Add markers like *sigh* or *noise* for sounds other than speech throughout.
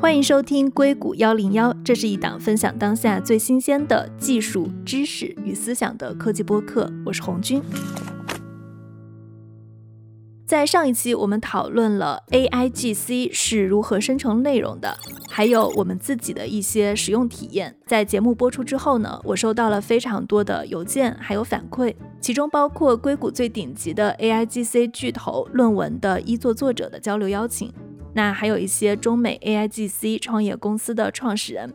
欢迎收听硅谷幺零幺，这是一档分享当下最新鲜的技术知识与思想的科技播客。我是红军。在上一期，我们讨论了 AIGC 是如何生成内容的，还有我们自己的一些使用体验。在节目播出之后呢，我收到了非常多的邮件，还有反馈，其中包括硅谷最顶级的 AIGC 巨头论文的一作作者的交流邀请。那还有一些中美 AIGC 创业公司的创始人。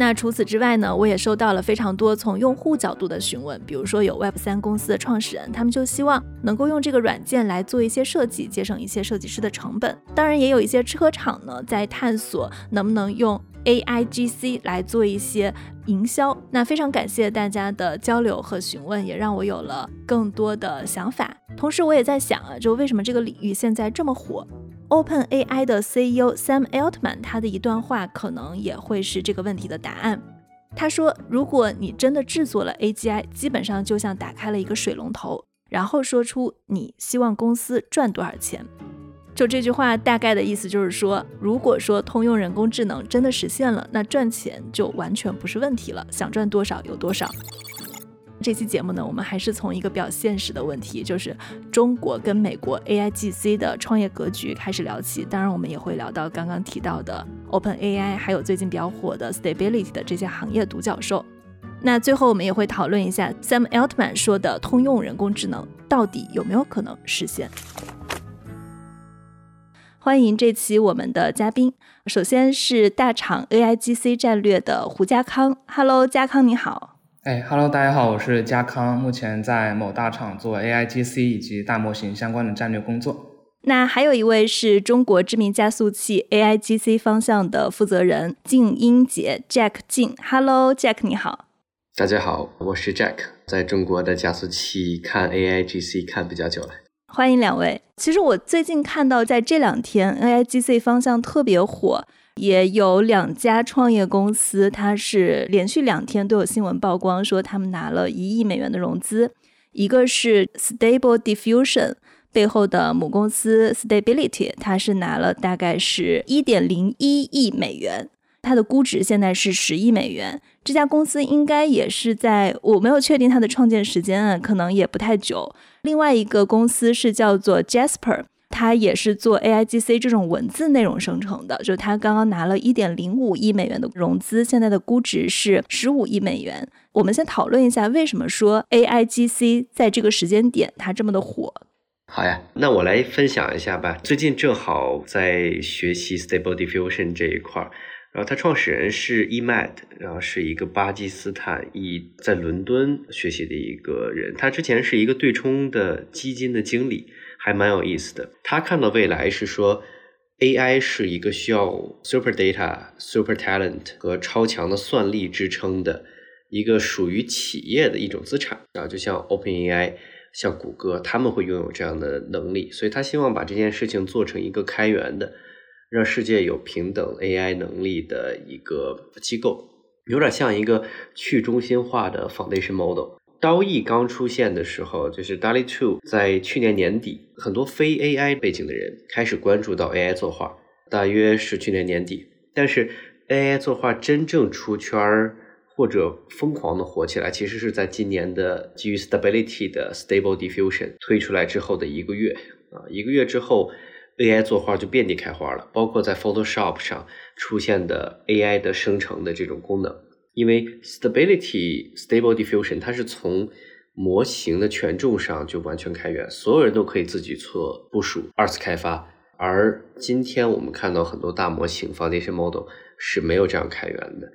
那除此之外呢，我也收到了非常多从用户角度的询问，比如说有 Web 三公司的创始人，他们就希望能够用这个软件来做一些设计，节省一些设计师的成本。当然，也有一些车厂呢在探索能不能用 AIGC 来做一些营销。那非常感谢大家的交流和询问，也让我有了更多的想法。同时，我也在想啊，就为什么这个领域现在这么火？Open AI 的 CEO Sam Altman 他的一段话可能也会是这个问题的答案。他说：“如果你真的制作了 AGI，基本上就像打开了一个水龙头，然后说出你希望公司赚多少钱。”就这句话大概的意思就是说，如果说通用人工智能真的实现了，那赚钱就完全不是问题了，想赚多少有多少。这期节目呢，我们还是从一个比较现实的问题，就是中国跟美国 AIGC 的创业格局开始聊起。当然，我们也会聊到刚刚提到的 OpenAI，还有最近比较火的 Stability 的这些行业独角兽。那最后，我们也会讨论一下 Sam Altman 说的通用人工智能到底有没有可能实现。欢迎这期我们的嘉宾，首先是大厂 AIGC 战略的胡家康。Hello，家康你好。哎，Hello，大家好，我是嘉康，目前在某大厂做 AIGC 以及大模型相关的战略工作。那还有一位是中国知名加速器 AIGC 方向的负责人静英杰 Jack 静，Hello，Jack 你好。大家好，我是 Jack，在中国的加速器看 AIGC 看比较久了。欢迎两位。其实我最近看到在这两天 AIGC 方向特别火。也有两家创业公司，它是连续两天都有新闻曝光，说他们拿了一亿美元的融资。一个是 Stable Diffusion 背后的母公司 Stability，它是拿了大概是一点零一亿美元，它的估值现在是十亿美元。这家公司应该也是在我没有确定它的创建时间啊，可能也不太久。另外一个公司是叫做 Jasper。它也是做 AIGC 这种文字内容生成的，就是它刚刚拿了一点零五亿美元的融资，现在的估值是十五亿美元。我们先讨论一下，为什么说 AIGC 在这个时间点它这么的火？好呀，那我来分享一下吧。最近正好在学习 Stable Diffusion 这一块儿，然后他创始人是 Emad，然后是一个巴基斯坦裔在伦敦学习的一个人，他之前是一个对冲的基金的经理。还蛮有意思的。他看到未来是说，AI 是一个需要 super data、super talent 和超强的算力支撑的一个属于企业的一种资产啊，就像 OpenAI、像谷歌，他们会拥有这样的能力。所以他希望把这件事情做成一个开源的，让世界有平等 AI 能力的一个机构，有点像一个去中心化的 foundation model。刀艺刚出现的时候，就是 DALL-E 2，在去年年底，很多非 AI 背景的人开始关注到 AI 作画，大约是去年年底。但是 AI 作画真正出圈儿或者疯狂的火起来，其实是在今年的基于 Stability 的 Stable Diffusion 推出来之后的一个月啊，一个月之后，AI 作画就遍地开花了，包括在 Photoshop 上出现的 AI 的生成的这种功能。因为 stability stable diffusion 它是从模型的权重上就完全开源，所有人都可以自己做部署、二次开发。而今天我们看到很多大模型 foundation model 是没有这样开源的。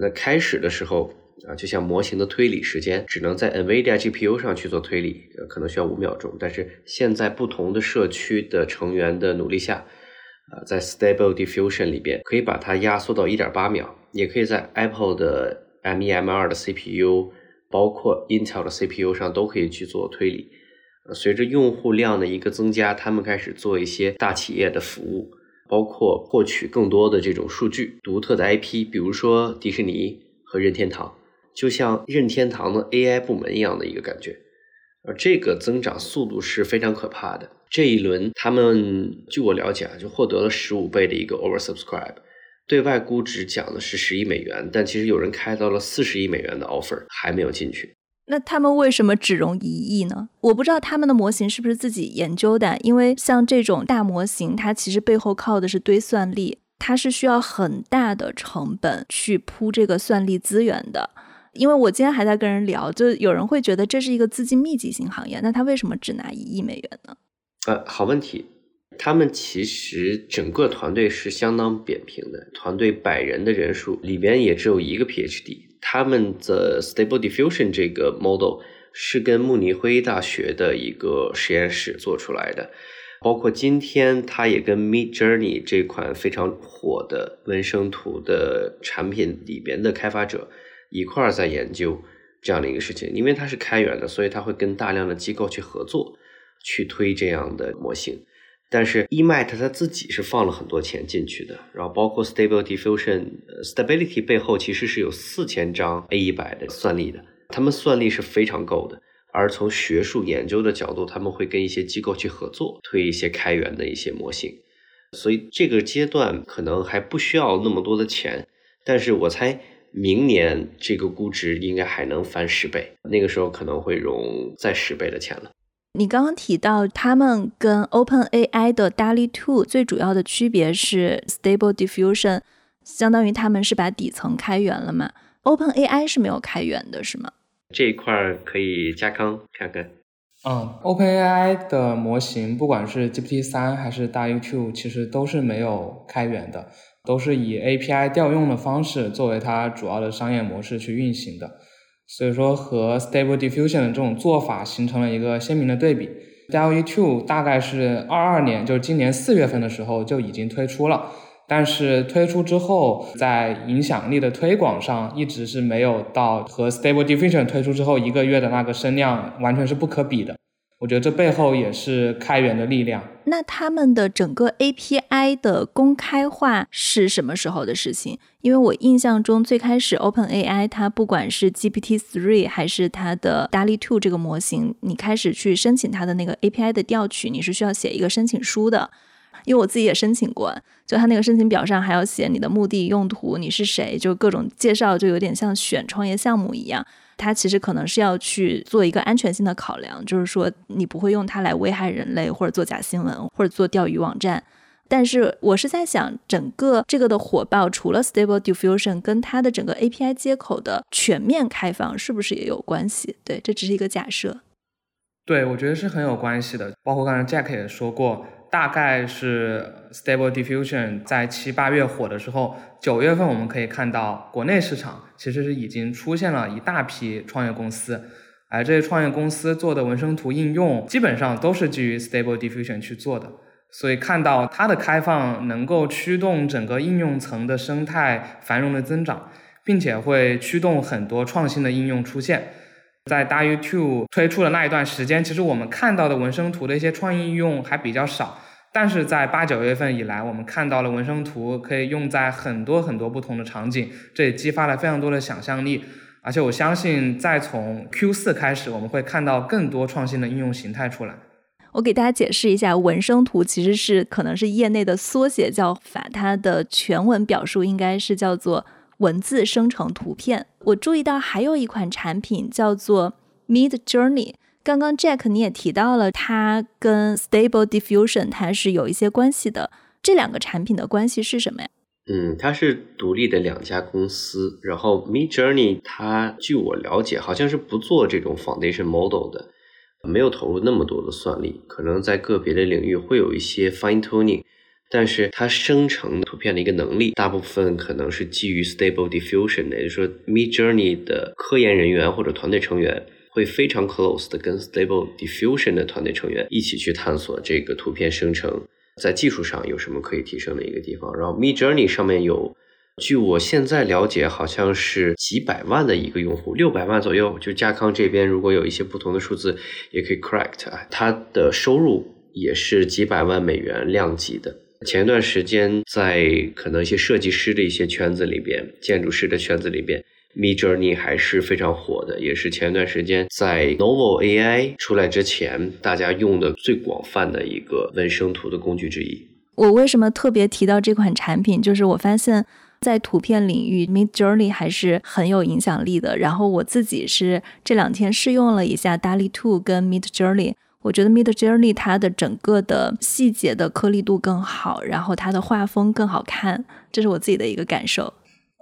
那开始的时候啊，就像模型的推理时间只能在 NVIDIA GPU 上去做推理，可能需要五秒钟。但是现在不同的社区的成员的努力下，啊，在 stable diffusion 里边可以把它压缩到一点八秒。也可以在 Apple 的 M1、M2 的 CPU，包括 Intel 的 CPU 上都可以去做推理。随着用户量的一个增加，他们开始做一些大企业的服务，包括获取更多的这种数据、独特的 IP，比如说迪士尼和任天堂，就像任天堂的 AI 部门一样的一个感觉。而这个增长速度是非常可怕的。这一轮他们据我了解啊，就获得了十五倍的一个 oversubscribe，对外估值讲的是十亿美元，但其实有人开到了四十亿美元的 offer 还没有进去。那他们为什么只融一亿呢？我不知道他们的模型是不是自己研究的，因为像这种大模型，它其实背后靠的是堆算力，它是需要很大的成本去铺这个算力资源的。因为我今天还在跟人聊，就有人会觉得这是一个资金密集型行业，那他为什么只拿一亿美元呢？呃，好问题。他们其实整个团队是相当扁平的，团队百人的人数里边也只有一个 PhD。他们的 Stable Diffusion 这个 model 是跟慕尼黑大学的一个实验室做出来的，包括今天他也跟 Mid Journey 这款非常火的纹生图的产品里边的开发者一块儿在研究这样的一个事情。因为它是开源的，所以他会跟大量的机构去合作。去推这样的模型，但是 EMAT 它自己是放了很多钱进去的，然后包括 Stable Diffusion Stability 背后其实是有四千张 A 一百的算力的，他们算力是非常够的。而从学术研究的角度，他们会跟一些机构去合作，推一些开源的一些模型，所以这个阶段可能还不需要那么多的钱，但是我猜明年这个估值应该还能翻十倍，那个时候可能会融再十倍的钱了。你刚刚提到他们跟 Open AI 的 DALL-E 2最主要的区别是 Stable Diffusion，相当于他们是把底层开源了嘛？Open AI 是没有开源的，是吗？这一块可以加康看看。嗯，Open AI 的模型，不管是 GPT 三还是 DALL-E 2，其实都是没有开源的，都是以 API 调用的方式作为它主要的商业模式去运行的。所以说和 Stable Diffusion 的这种做法形成了一个鲜明的对比。DALL-E 2大概是二二年，就是今年四月份的时候就已经推出了，但是推出之后，在影响力的推广上一直是没有到和 Stable Diffusion 推出之后一个月的那个声量完全是不可比的。我觉得这背后也是开源的力量。那他们的整个 API 的公开化是什么时候的事情？因为我印象中最开始 OpenAI 它不管是 GPT-3 还是它的 DALL-E 2这个模型，你开始去申请它的那个 API 的调取，你是需要写一个申请书的。因为我自己也申请过，就它那个申请表上还要写你的目的、用途、你是谁，就各种介绍，就有点像选创业项目一样。它其实可能是要去做一个安全性的考量，就是说你不会用它来危害人类，或者做假新闻，或者做钓鱼网站。但是我是在想，整个这个的火爆，除了 Stable Diffusion，跟它的整个 API 接口的全面开放，是不是也有关系？对，这只是一个假设。对，我觉得是很有关系的。包括刚才 Jack 也说过。大概是 Stable Diffusion 在七八月火的时候，九月份我们可以看到国内市场其实是已经出现了一大批创业公司，而这些创业公司做的纹身图应用基本上都是基于 Stable Diffusion 去做的，所以看到它的开放能够驱动整个应用层的生态繁荣的增长，并且会驱动很多创新的应用出现。在大 YouTube 推出的那一段时间，其实我们看到的纹身图的一些创意应用还比较少。但是在八九月份以来，我们看到了纹身图可以用在很多很多不同的场景，这也激发了非常多的想象力。而且我相信，再从 Q 四开始，我们会看到更多创新的应用形态出来。我给大家解释一下，纹身图其实是可能是业内的缩写叫法，它的全文表述应该是叫做。文字生成图片，我注意到还有一款产品叫做 Mid Journey。刚刚 Jack 你也提到了，它跟 Stable Diffusion 它是有一些关系的。这两个产品的关系是什么呀？嗯，它是独立的两家公司。然后 Mid Journey 它据我了解，好像是不做这种 Foundation Model 的，没有投入那么多的算力，可能在个别的领域会有一些 Fine Tuning。但是它生成图片的一个能力，大部分可能是基于 Stable Diffusion 的，也就是说，Mid Journey 的科研人员或者团队成员会非常 close 的跟 Stable Diffusion 的团队成员一起去探索这个图片生成在技术上有什么可以提升的一个地方。然后 Mid Journey 上面有，据我现在了解，好像是几百万的一个用户，六百万左右。就嘉康这边如果有一些不同的数字，也可以 correct 啊，它的收入也是几百万美元量级的。前一段时间，在可能一些设计师的一些圈子里边，建筑师的圈子里边，Mid Journey 还是非常火的，也是前段时间在 Novel AI 出来之前，大家用的最广泛的一个纹生图的工具之一。我为什么特别提到这款产品？就是我发现，在图片领域，Mid Journey 还是很有影响力的。然后我自己是这两天试用了一下 DALL-E 2跟 Mid Journey，我觉得 Mid Journey 它的整个的细节的颗粒度更好，然后它的画风更好看，这是我自己的一个感受。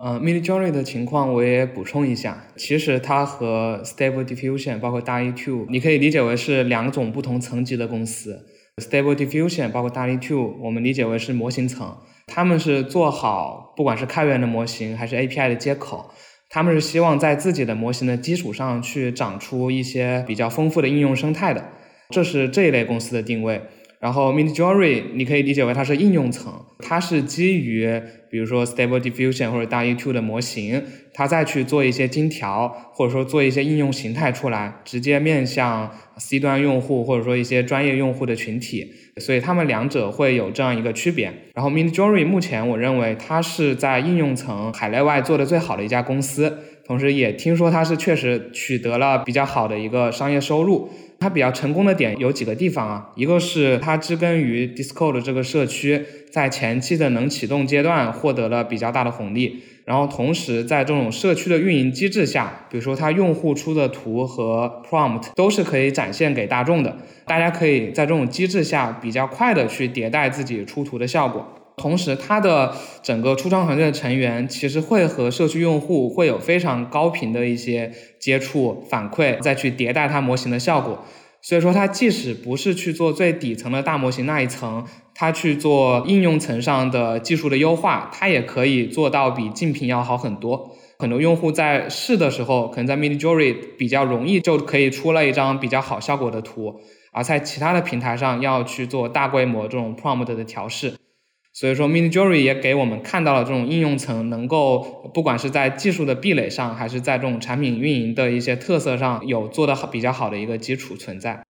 呃，Mid Journey 的情况我也补充一下，其实它和 Stable Diffusion 包括 DALL-E 2，你可以理解为是两种不同层级的公司。Stable Diffusion 包括 DALL-E 2，我们理解为是模型层，他们是做好不管是开源的模型还是 API 的接口，他们是希望在自己的模型的基础上去长出一些比较丰富的应用生态的，这是这一类公司的定位。然后 Midjourney 你可以理解为它是应用层，它是基于比如说 Stable Diffusion 或者 DALL-E 2的模型，它再去做一些精调，或者说做一些应用形态出来，直接面向 C 端用户或者说一些专业用户的群体，所以他们两者会有这样一个区别。然后 Midjourney 目前我认为它是在应用层海内外做的最好的一家公司，同时也听说它是确实取得了比较好的一个商业收入。它比较成功的点有几个地方啊，一个是它植根于 Discord 这个社区，在前期的能启动阶段获得了比较大的红利，然后同时在这种社区的运营机制下，比如说它用户出的图和 prompt 都是可以展现给大众的，大家可以在这种机制下比较快的去迭代自己出图的效果。同时，它的整个初创团队的成员其实会和社区用户会有非常高频的一些接触反馈，再去迭代它模型的效果。所以说，它即使不是去做最底层的大模型那一层，它去做应用层上的技术的优化，它也可以做到比竞品要好很多。很多用户在试的时候，可能在 Mini Jury 比较容易就可以出了一张比较好效果的图，而在其他的平台上要去做大规模这种 prompt 的调试。所以说，MiniJury 也给我们看到了这种应用层能够，不管是在技术的壁垒上，还是在这种产品运营的一些特色上，有做的比较好的一个基础存在。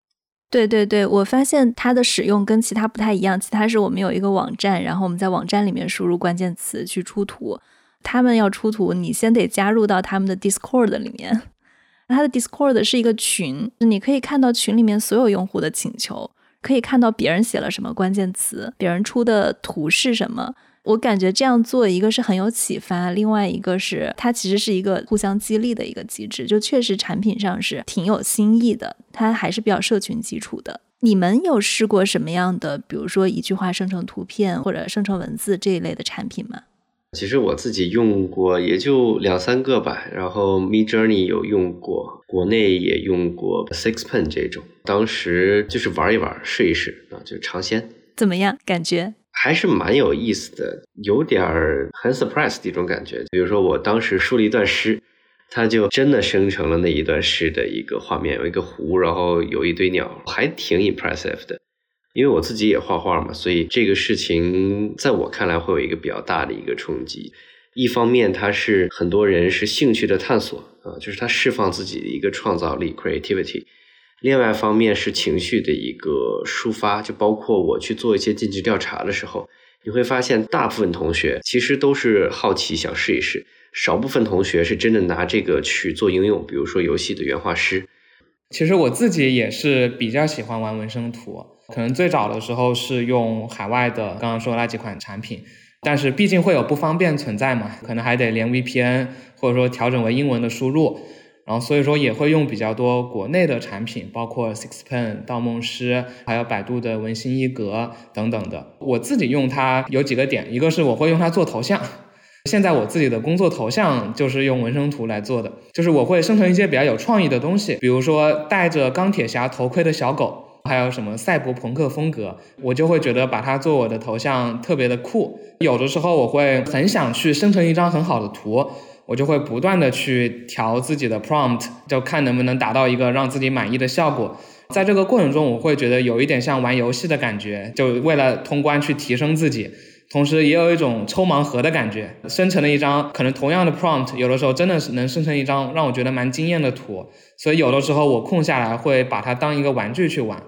对对对，我发现它的使用跟其他不太一样，其他是我们有一个网站，然后我们在网站里面输入关键词去出图，他们要出图，你先得加入到他们的 Discord 里面，*laughs* 它的 Discord 是一个群，你可以看到群里面所有用户的请求。可以看到别人写了什么关键词，别人出的图是什么。我感觉这样做，一个是很有启发，另外一个是它其实是一个互相激励的一个机制。就确实产品上是挺有新意的，它还是比较社群基础的。你们有试过什么样的，比如说一句话生成图片或者生成文字这一类的产品吗？其实我自己用过也就两三个吧，然后 Mid Journey 有用过，国内也用过 Sixpen 这种，当时就是玩一玩，试一试啊，就尝鲜。怎么样？感觉还是蛮有意思的，有点儿很 surprise 的一种感觉。比如说我当时输了一段诗，它就真的生成了那一段诗的一个画面，有一个湖，然后有一堆鸟，还挺 impressive 的。因为我自己也画画嘛，所以这个事情在我看来会有一个比较大的一个冲击。一方面，它是很多人是兴趣的探索啊，就是它释放自己的一个创造力 （creativity）。另外一方面是情绪的一个抒发，就包括我去做一些尽职调查的时候，你会发现大部分同学其实都是好奇想试一试，少部分同学是真的拿这个去做应用，比如说游戏的原画师。其实我自己也是比较喜欢玩纹身图。可能最早的时候是用海外的刚刚说那几款产品，但是毕竟会有不方便存在嘛，可能还得连 VPN 或者说调整为英文的输入，然后所以说也会用比较多国内的产品，包括 Sixpen、盗梦师，还有百度的文心一格等等的。我自己用它有几个点，一个是我会用它做头像，现在我自己的工作头像就是用纹身图来做的，就是我会生成一些比较有创意的东西，比如说戴着钢铁侠头盔的小狗。还有什么赛博朋克风格，我就会觉得把它做我的头像特别的酷。有的时候我会很想去生成一张很好的图，我就会不断的去调自己的 prompt，就看能不能达到一个让自己满意的效果。在这个过程中，我会觉得有一点像玩游戏的感觉，就为了通关去提升自己。同时也有一种抽盲盒的感觉，生成了一张可能同样的 prompt，有的时候真的是能生成一张让我觉得蛮惊艳的图，所以有的时候我空下来会把它当一个玩具去玩。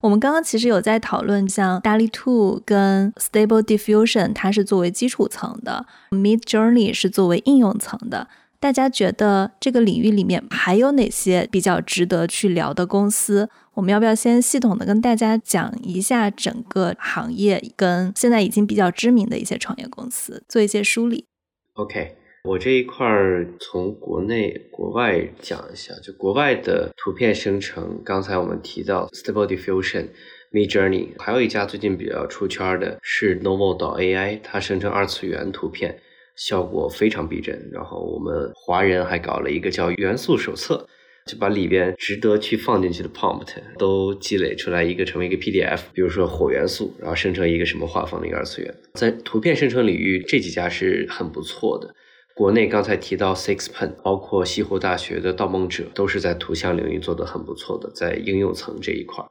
我们刚刚其实有在讨论，像 DALL-E 2跟 Stable Diffusion，它是作为基础层的；Mid Journey 是作为应用层的。大家觉得这个领域里面还有哪些比较值得去聊的公司？我们要不要先系统的跟大家讲一下整个行业跟现在已经比较知名的一些创业公司，做一些梳理？OK。我这一块儿从国内、国外讲一下，就国外的图片生成，刚才我们提到 Stable Diffusion、Mid Journey，还有一家最近比较出圈的是 Novo 岛 AI，它生成二次元图片效果非常逼真。然后我们华人还搞了一个叫元素手册，就把里边值得去放进去的 prompt 都积累出来一个成为一个 PDF，比如说火元素，然后生成一个什么画风的一个二次元，在图片生成领域这几家是很不错的。国内刚才提到 Sixpen，包括西湖大学的盗梦者，都是在图像领域做得很不错的，在应用层这一块，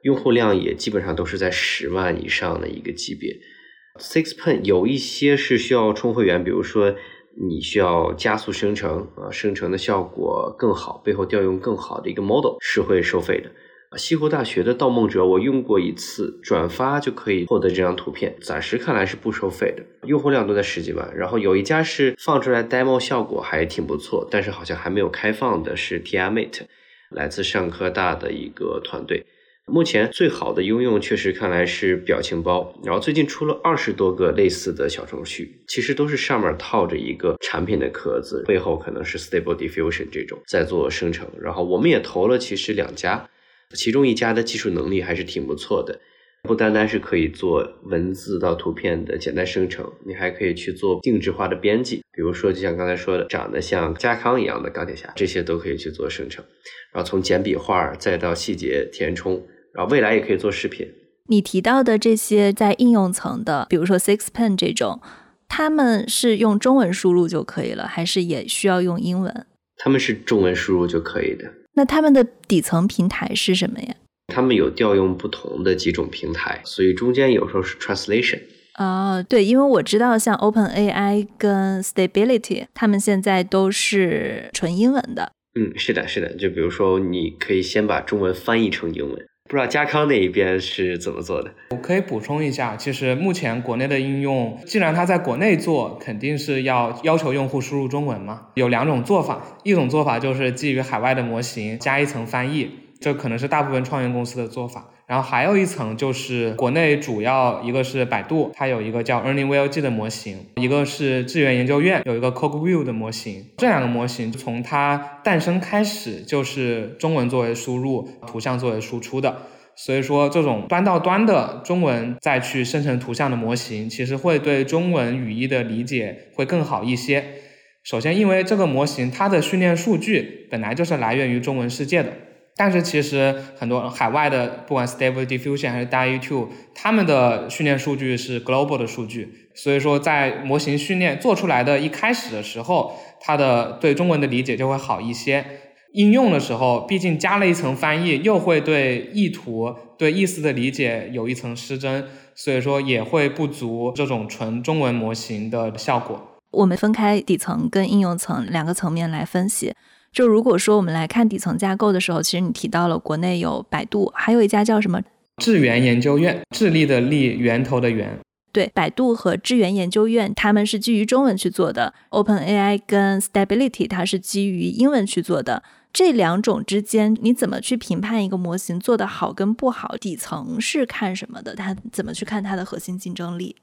用户量也基本上都是在十万以上的一个级别。Sixpen 有一些是需要充会员，比如说你需要加速生成啊，生成的效果更好，背后调用更好的一个 model 是会收费的。西湖大学的盗梦者，我用过一次，转发就可以获得这张图片，暂时看来是不收费的，用户量都在十几万。然后有一家是放出来 demo 效果还挺不错，但是好像还没有开放的，是 Tiamate，来自上科大的一个团队。目前最好的应用确实看来是表情包，然后最近出了二十多个类似的小程序，其实都是上面套着一个产品的壳子，背后可能是 Stable Diffusion 这种在做生成。然后我们也投了，其实两家。其中一家的技术能力还是挺不错的，不单单是可以做文字到图片的简单生成，你还可以去做定制化的编辑，比如说就像刚才说的，长得像加康一样的钢铁侠，这些都可以去做生成。然后从简笔画再到细节填充，然后未来也可以做视频。你提到的这些在应用层的，比如说 Sixpen 这种，他们是用中文输入就可以了，还是也需要用英文？他们是中文输入就可以的。那他们的底层平台是什么呀？他们有调用不同的几种平台，所以中间有时候是 translation。哦，对，因为我知道像 Open AI 跟 Stability，他们现在都是纯英文的。嗯，是的，是的。就比如说，你可以先把中文翻译成英文。不知道嘉康那一边是怎么做的？我可以补充一下，其实目前国内的应用，既然它在国内做，肯定是要要求用户输入中文嘛。有两种做法，一种做法就是基于海外的模型加一层翻译，这可能是大部分创业公司的做法。然后还有一层就是国内主要一个是百度，它有一个叫 Ernie VLG 的模型，一个是智源研究院有一个 CogView 的模型。这两个模型从它诞生开始就是中文作为输入，图像作为输出的。所以说这种端到端的中文再去生成图像的模型，其实会对中文语义的理解会更好一些。首先，因为这个模型它的训练数据本来就是来源于中文世界的。但是其实很多海外的，不管 Stable Diffusion 还是 DALL-E 2，他们的训练数据是 global 的数据，所以说在模型训练做出来的一开始的时候，它的对中文的理解就会好一些。应用的时候，毕竟加了一层翻译，又会对意图、对意思的理解有一层失真，所以说也会不足这种纯中文模型的效果。我们分开底层跟应用层两个层面来分析。就如果说我们来看底层架构的时候，其实你提到了国内有百度，还有一家叫什么智源研究院，智力的力，源头的源。对，百度和智源研究院他们是基于中文去做的，Open AI 跟 Stability 它是基于英文去做的。这两种之间，你怎么去评判一个模型做得好跟不好？底层是看什么的？它怎么去看它的核心竞争力？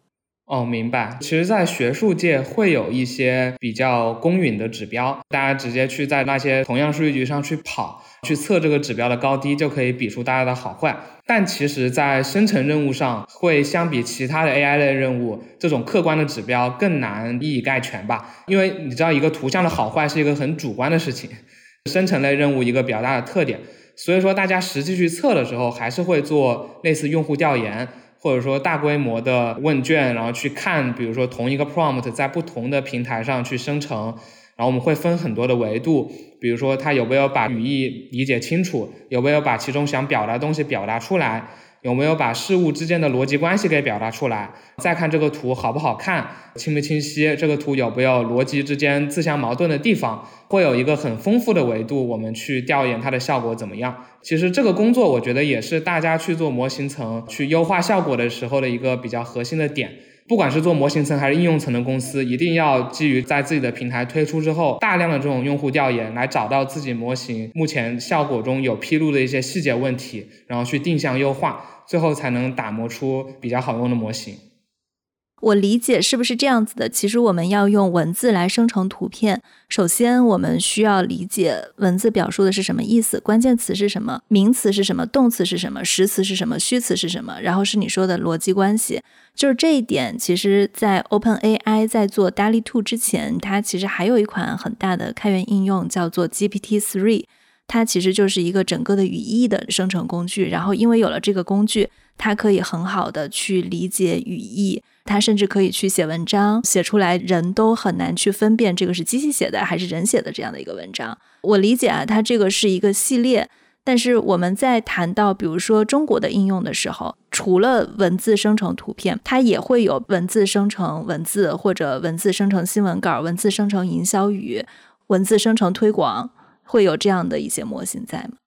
哦，明白。其实，在学术界会有一些比较公允的指标，大家直接去在那些同样数据集上去跑，去测这个指标的高低，就可以比出大家的好坏。但其实，在生成任务上，会相比其他的 AI 类任务，这种客观的指标更难一以概全吧？因为你知道，一个图像的好坏是一个很主观的事情，*laughs* 生成类任务一个比较大的特点。所以说，大家实际去测的时候，还是会做类似用户调研。或者说大规模的问卷，然后去看，比如说同一个 prompt 在不同的平台上去生成，然后我们会分很多的维度，比如说它有没有把语义理解清楚，有没有把其中想表达的东西表达出来，有没有把事物之间的逻辑关系给表达出来？再看这个图好不好看，清不清晰？这个图有没有逻辑之间自相矛盾的地方？会有一个很丰富的维度，我们去调研它的效果怎么样？其实这个工作，我觉得也是大家去做模型层、去优化效果的时候的一个比较核心的点。不管是做模型层还是应用层的公司，一定要基于在自己的平台推出之后，大量的这种用户调研，来找到自己模型目前效果中有披露的一些细节问题，然后去定向优化，最后才能打磨出比较好用的模型。我理解是不是这样子的？其实我们要用文字来生成图片，首先我们需要理解文字表述的是什么意思，关键词是什么，名词是什么，动词是什么，实词是什么，虚词是什么，然后是你说的逻辑关系。就是这一点，其实，在 Open AI 在做 DALL-E Two 之前，它其实还有一款很大的开源应用叫做 GPT Three，它其实就是一个整个的语义的生成工具。然后因为有了这个工具，它可以很好的去理解语义。它甚至可以去写文章，写出来人都很难去分辨这个是机器写的还是人写的这样的一个文章。我理解啊，它这个是一个系列。但是我们在谈到比如说中国的应用的时候，除了文字生成图片，它也会有文字生成文字，或者文字生成新闻稿、文字生成营销语、文字生成推广，会有这样的一些模型在吗？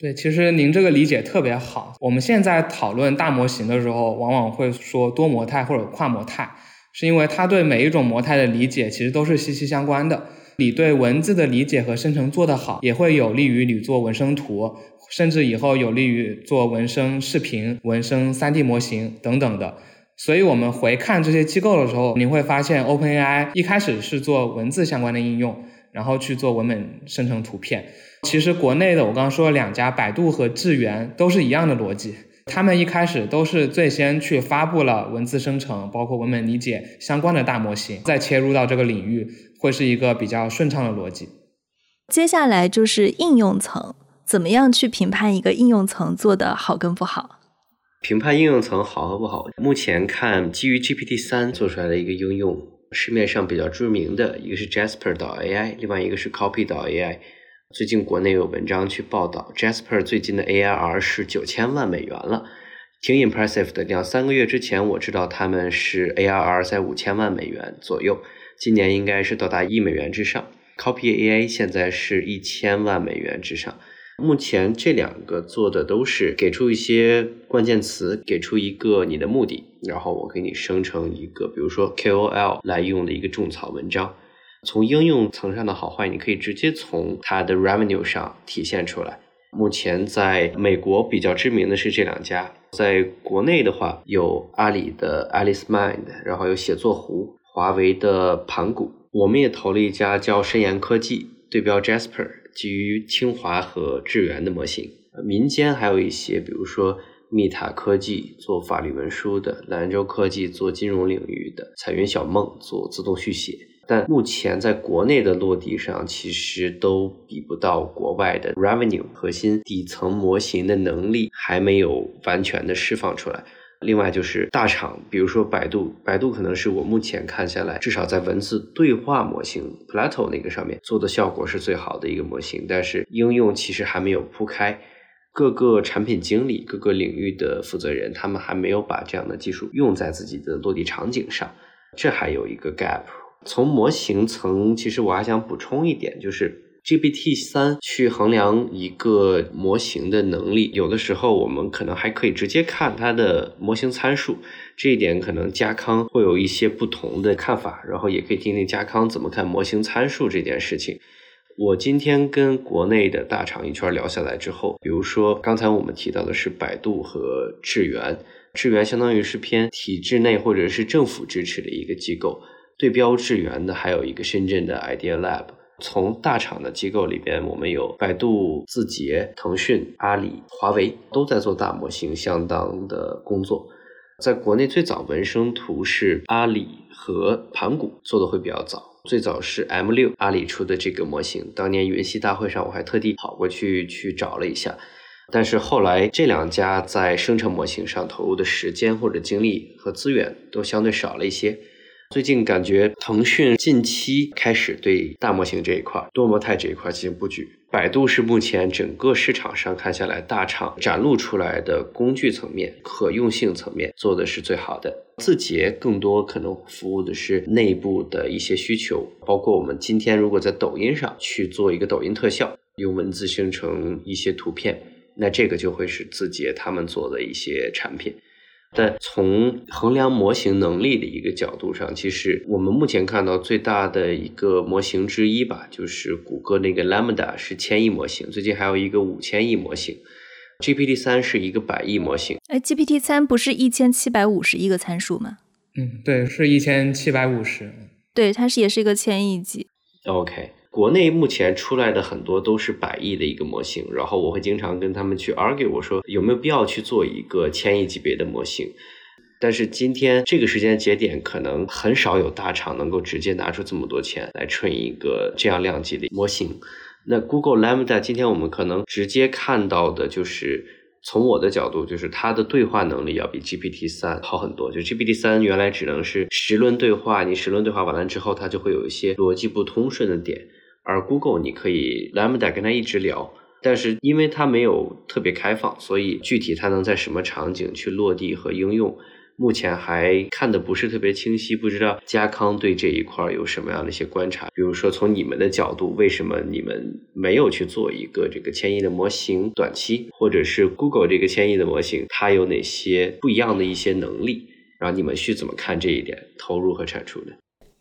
对，其实您这个理解特别好。我们现在讨论大模型的时候，往往会说多模态或者跨模态，是因为它对每一种模态的理解其实都是息息相关的。你对文字的理解和生成做得好，也会有利于你做文生图，甚至以后有利于做文生视频、文生 3D 模型等等的。所以，我们回看这些机构的时候，您会发现 OpenAI 一开始是做文字相关的应用，然后去做文本生成图片。其实国内的我刚刚说了两家，百度和智源都是一样的逻辑。他们一开始都是最先去发布了文字生成，包括文本理解相关的大模型，再切入到这个领域，会是一个比较顺畅的逻辑。接下来就是应用层，怎么样去评判一个应用层做的好跟不好？评判应用层好和不好，目前看基于 GPT 三做出来的一个应用，市面上比较著名的一个是 Jasper 导 AI，另外一个是 Copy 导 AI。最近国内有文章去报道，Jasper 最近的 ARR 是九千万美元了，挺 impressive 的。两三个月之前，我知道他们是 ARR 在五千万美元左右，今年应该是到达一美元之上。Copy AI 现在是一千万美元之上。目前这两个做的都是给出一些关键词，给出一个你的目的，然后我给你生成一个，比如说 KOL 来用的一个种草文章。从应用层上的好坏，你可以直接从它的 revenue 上体现出来。目前在美国比较知名的是这两家，在国内的话有阿里的 Alice Mind，然后有写作湖，华为的盘古。我们也投了一家叫深研科技，对标 Jasper，基于清华和智源的模型。民间还有一些，比如说密塔科技做法律文书的，兰州科技做金融领域的，彩云小梦做自动续写。但目前在国内的落地上，其实都比不到国外的 revenue 核心底层模型的能力还没有完全的释放出来。另外就是大厂，比如说百度，百度可能是我目前看下来，至少在文字对话模型 Plato 那个上面做的效果是最好的一个模型，但是应用其实还没有铺开，各个产品经理、各个领域的负责人，他们还没有把这样的技术用在自己的落地场景上，这还有一个 gap。从模型层，其实我还想补充一点，就是 GPT 三去衡量一个模型的能力，有的时候我们可能还可以直接看它的模型参数，这一点可能加康会有一些不同的看法，然后也可以听听加康怎么看模型参数这件事情。我今天跟国内的大厂一圈聊下来之后，比如说刚才我们提到的是百度和智源，智源相当于是偏体制内或者是政府支持的一个机构。对标智源的还有一个深圳的 Idea Lab。从大厂的机构里边，我们有百度、字节、腾讯、阿里、华为都在做大模型相当的工作。在国内最早文生图是阿里和盘古做的会比较早，最早是 M 六阿里出的这个模型。当年云栖大会上我还特地跑过去去找了一下，但是后来这两家在生成模型上投入的时间或者精力和资源都相对少了一些。最近感觉腾讯近期开始对大模型这一块、多模态这一块进行布局，百度是目前整个市场上看下来，大厂展露出来的工具层面、可用性层面做的是最好的。字节更多可能服务的是内部的一些需求，包括我们今天如果在抖音上去做一个抖音特效，用文字生成一些图片，那这个就会是字节他们做的一些产品。但从衡量模型能力的一个角度上，其实我们目前看到最大的一个模型之一吧，就是谷歌那个 Lambda 是千亿模型，最近还有一个五千亿模型，GPT 三是一个百亿模型。哎，GPT 三不是一千七百五十亿个参数吗？嗯，对，是一千七百五十。对，它是也是一个千亿级。OK。国内目前出来的很多都是百亿的一个模型，然后我会经常跟他们去 argue，我说有没有必要去做一个千亿级别的模型？但是今天这个时间节点，可能很少有大厂能够直接拿出这么多钱来 train 一个这样量级的模型。那 Google Lambda 今天我们可能直接看到的就是。从我的角度，就是它的对话能力要比 GPT 三好很多。就 GPT 三原来只能是十轮对话，你十轮对话完了之后，它就会有一些逻辑不通顺的点。而 Google 你可以 Lambda 跟他一直聊，但是因为它没有特别开放，所以具体它能在什么场景去落地和应用。目前还看的不是特别清晰，不知道嘉康对这一块有什么样的一些观察。比如说，从你们的角度，为什么你们没有去做一个这个千亿的模型？短期，或者是 Google 这个千亿的模型，它有哪些不一样的一些能力？然后你们去怎么看这一点投入和产出的？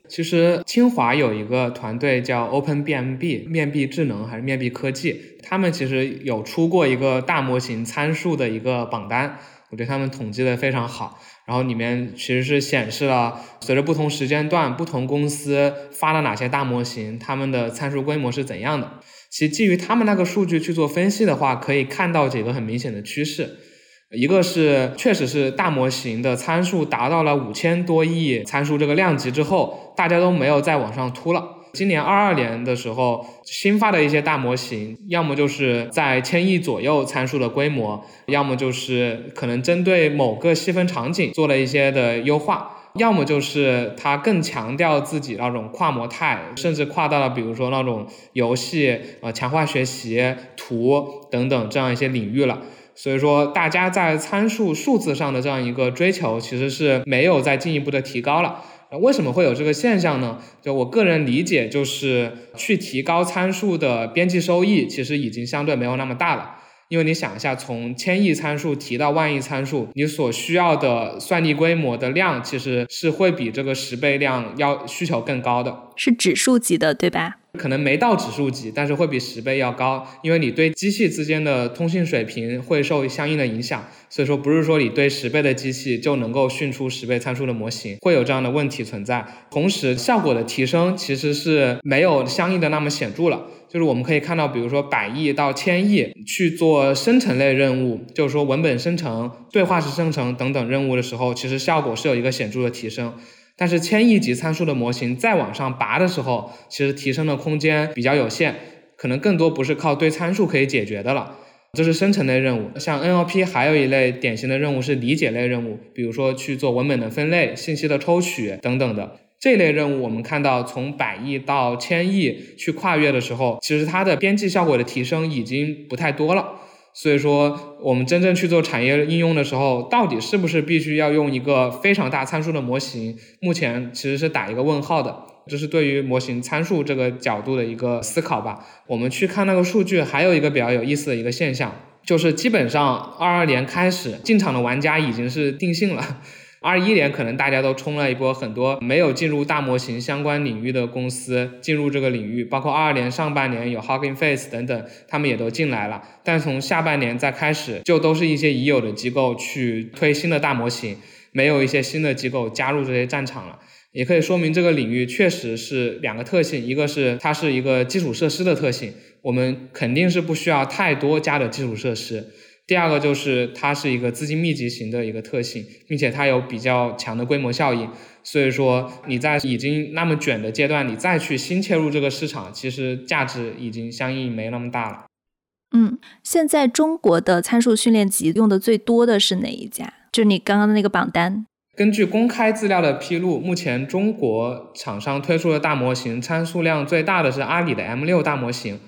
其实清华有一个团队叫 OpenBMB 面壁智能还是面壁科技，他们其实有出过一个大模型参数的一个榜单，我觉得他们统计的非常好。然后里面其实是显示了随着不同时间段、不同公司发了哪些大模型，他们的参数规模是怎样的。其实基于他们那个数据去做分析的话，可以看到几个很明显的趋势。一个是确实是大模型的参数达到了五千多亿参数这个量级之后，大家都没有再往上突了。今年二二年的时候，新发的一些大模型，要么就是在千亿左右参数的规模，要么就是可能针对某个细分场景做了一些的优化，要么就是它更强调自己那种跨模态，甚至跨到了比如说那种游戏、呃强化学习、图等等这样一些领域了。所以说，大家在参数数字上的这样一个追求，其实是没有再进一步的提高了。为什么会有这个现象呢？就我个人理解，就是去提高参数的边际收益，其实已经相对没有那么大了。因为你想一下，从千亿参数提到万亿参数，你所需要的算力规模的量，其实是会比这个十倍量要需求更高的，是指数级的，对吧？可能没到指数级，但是会比十倍要高，因为你对机器之间的通信水平会受相应的影响，所以说不是说你对十倍的机器就能够训出十倍参数的模型，会有这样的问题存在。同时，效果的提升其实是没有相应的那么显著了。就是我们可以看到，比如说百亿到千亿去做生成类任务，就是说文本生成、对话式生成等等任务的时候，其实效果是有一个显著的提升。但是千亿级参数的模型再往上拔的时候，其实提升的空间比较有限，可能更多不是靠对参数可以解决的了。这是生成类任务，像 NLP 还有一类典型的任务是理解类任务，比如说去做文本的分类、信息的抽取等等的这类任务。我们看到从百亿到千亿去跨越的时候，其实它的边际效果的提升已经不太多了。所以说，我们真正去做产业应用的时候，到底是不是必须要用一个非常大参数的模型？目前其实是打一个问号的。这是对于模型参数这个角度的一个思考吧。我们去看那个数据，还有一个比较有意思的一个现象，就是基本上二二年开始进场的玩家已经是定性了。二一年可能大家都冲了一波，很多没有进入大模型相关领域的公司进入这个领域，包括二二年上半年有 Hugging Face 等等，他们也都进来了。但从下半年再开始，就都是一些已有的机构去推新的大模型，没有一些新的机构加入这些战场了。也可以说明这个领域确实是两个特性，一个是它是一个基础设施的特性，我们肯定是不需要太多家的基础设施。第二个就是它是一个资金密集型的一个特性，并且它有比较强的规模效应，所以说你在已经那么卷的阶段，你再去新切入这个市场，其实价值已经相应没那么大了。嗯，现在中国的参数训练集用的最多的是哪一家？就你刚刚的那个榜单。根据公开资料的披露，目前中国厂商推出的大模型参数量最大的是阿里的 M 六大模型。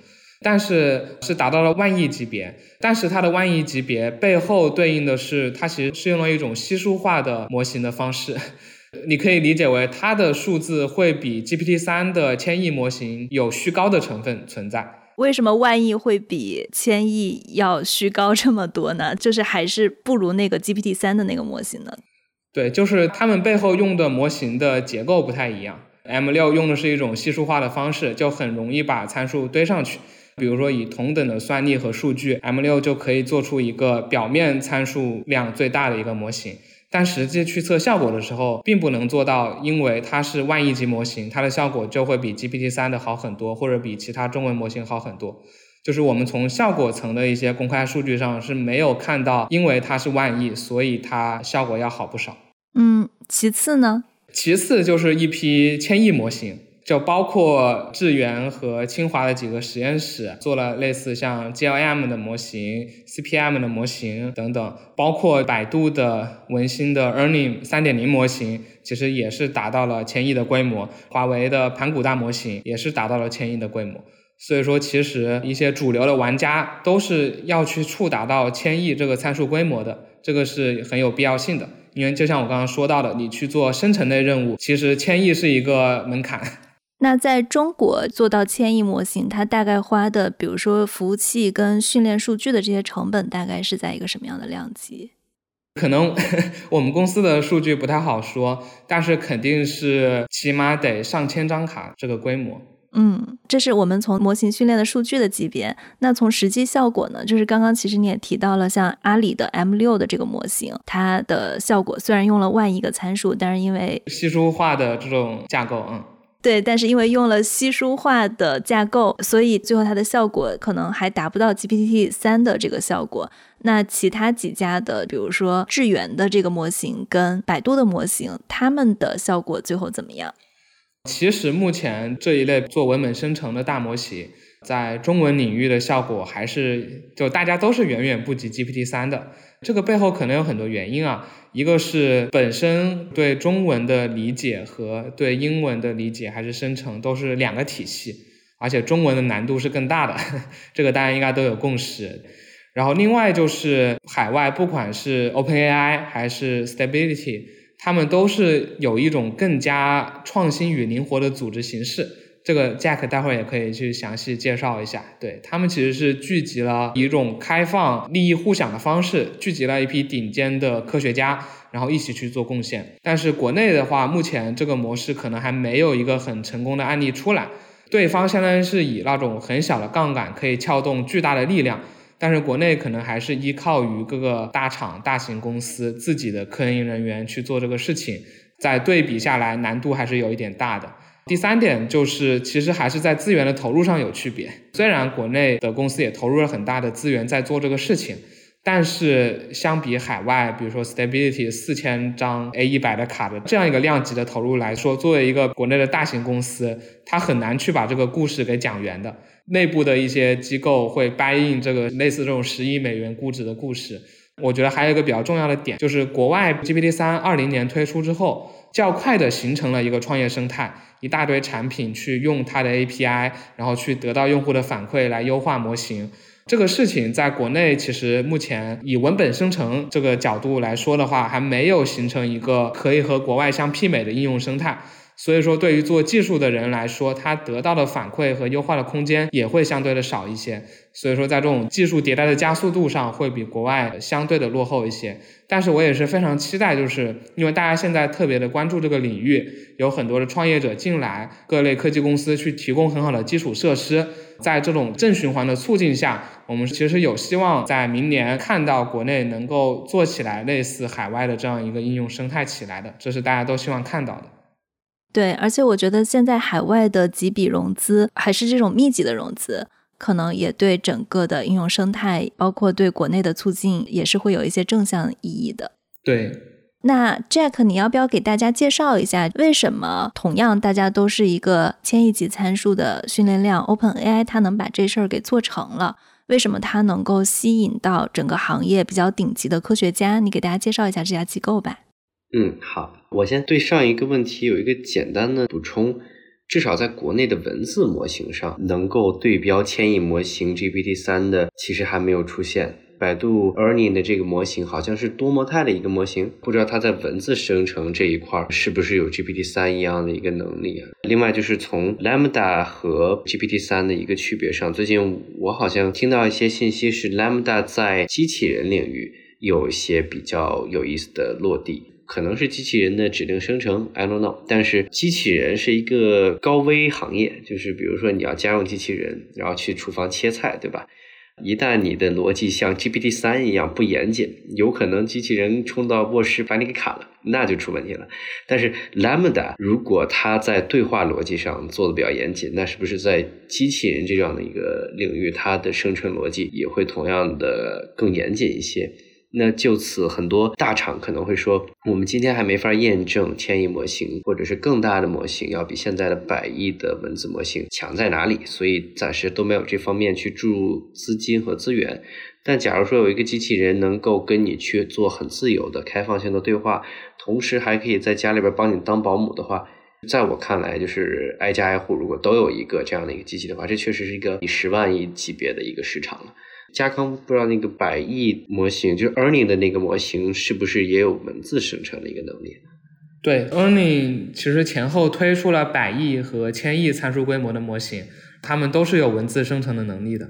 但是是达到了万亿级别。但是它的万亿级别背后对应的是，它其实是用了一种稀疏化的模型的方式。*laughs* 你可以理解为它的数字会比 GPT 三的千亿模型有虚高的成分存在。为什么万亿会比千亿要虚高这么多呢？*laughs* 就是还是不如那个 GPT 三的那个模型呢？对，就是他们背后用的模型的结构不太一样。M 六用的是一种稀疏化的方式，就很容易把参数堆上去。比如说以同等的算力和数据，M 六就可以做出一个表面参数量最大的一个模型。但实际去测效果的时候，并不能做到，因为它是万亿级模型，它的效果就会比 GPT 三的好很多，或者比其他中文模型好很多。就是我们从效果层的一些公开数据上是没有看到，因为它是万亿，所以它效果要好不少。嗯，其次呢？其次就是一批千亿模型。就包括智源和清华的几个实验室做了类似像 GLM 的模型、CPM 的模型等等，包括百度的文心的 ERNIE 三点零模型，其实也是达到了千亿的规模。华为的盘古大模型也是达到了千亿的规模。所以说，其实一些主流的玩家都是要去触达到千亿这个参数规模的，这个是很有必要性的。因为就像我刚刚说到的，你去做生成类任务，其实千亿是一个门槛。那在中国做到千亿模型，它大概花的，比如说服务器跟训练数据的这些成本，大概是在一个什么样的量级？可能 *laughs* 我们公司的数据不太好说，但是肯定是起码得上千张卡这个规模。嗯，这是我们从模型训练的数据的级别。那从实际效果呢？就是刚刚其实你也提到了，像阿里的 M 六的这个模型，它的效果虽然用了万亿个参数，但是因为稀疏化的这种架构，嗯。对，但是因为用了稀疏化的架构，所以最后它的效果可能还达不到 GPT 三的这个效果。那其他几家的，比如说智源的这个模型跟百度的模型，他们的效果最后怎么样？其实目前这一类做文本生成的大模型，在中文领域的效果还是就大家都是远远不及 GPT 三的。这个背后可能有很多原因啊。一个是本身对中文的理解和对英文的理解还是生成都是两个体系，而且中文的难度是更大的，*laughs* 这个大家应该都有共识。然后另外就是海外，不管是 OpenAI 还是 Stability，他们都是有一种更加创新与灵活的组织形式。这个 Jack 待会儿也可以去详细介绍一下。对他们其实是聚集了一种开放、利益互享的方式，聚集了一批顶尖的科学家，然后一起去做贡献。但是国内的话，目前这个模式可能还没有一个很成功的案例出来。对方相当于是以那种很小的杠杆可以撬动巨大的力量，但是国内可能还是依靠于各个大厂、大型公司自己的科研人员去做这个事情，在对比下来，难度还是有一点大的。第三点就是，其实还是在资源的投入上有区别。虽然国内的公司也投入了很大的资源在做这个事情，但是相比海外，比如说 Stability 四千张 A 一百的卡的这样一个量级的投入来说，作为一个国内的大型公司，它很难去把这个故事给讲圆的。内部的一些机构会掰印这个类似这种十亿美元估值的故事。我觉得还有一个比较重要的点，就是国外 GPT 三二零年推出之后，较快的形成了一个创业生态。一大堆产品去用它的 API，然后去得到用户的反馈来优化模型。这个事情在国内其实目前以文本生成这个角度来说的话，还没有形成一个可以和国外相媲美的应用生态。所以说，对于做技术的人来说，他得到的反馈和优化的空间也会相对的少一些。所以说，在这种技术迭代的加速度上，会比国外相对的落后一些。但是我也是非常期待，就是因为大家现在特别的关注这个领域，有很多的创业者进来，各类科技公司去提供很好的基础设施，在这种正循环的促进下，我们其实有希望在明年看到国内能够做起来类似海外的这样一个应用生态起来的，这是大家都希望看到的。对，而且我觉得现在海外的几笔融资还是这种密集的融资，可能也对整个的应用生态，包括对国内的促进，也是会有一些正向意义的。对，那 Jack，你要不要给大家介绍一下，为什么同样大家都是一个千亿级参数的训练量，OpenAI 它能把这事儿给做成了？为什么它能够吸引到整个行业比较顶级的科学家？你给大家介绍一下这家机构吧。嗯，好，我先对上一个问题有一个简单的补充，至少在国内的文字模型上，能够对标千亿模型 GPT 三的，其实还没有出现。百度 Ernie 的这个模型好像是多模态的一个模型，不知道它在文字生成这一块是不是有 GPT 三一样的一个能力啊？另外就是从 Lambda 和 GPT 三的一个区别上，最近我好像听到一些信息是 Lambda 在机器人领域有一些比较有意思的落地，可能是机器人的指令生成，I don't know。但是机器人是一个高危行业，就是比如说你要加入机器人，然后去厨房切菜，对吧？一旦你的逻辑像 GPT 三一样不严谨，有可能机器人冲到卧室把你给砍了，那就出问题了。但是 Lambda 如果它在对话逻辑上做的比较严谨，那是不是在机器人这样的一个领域，它的生成逻辑也会同样的更严谨一些？那就此，很多大厂可能会说，我们今天还没法验证千亿模型或者是更大的模型要比现在的百亿的文字模型强在哪里，所以暂时都没有这方面去注入资金和资源。但假如说有一个机器人能够跟你去做很自由的开放性的对话，同时还可以在家里边帮你当保姆的话，在我看来，就是挨家挨户如果都有一个这样的一个机器的话，这确实是一个以十万亿级别的一个市场了。加康不知道那个百亿模型，就是 Ernie 的那个模型，是不是也有文字生成的一个能力？对，Ernie 其实前后推出了百亿和千亿参数规模的模型，它们都是有文字生成的能力的。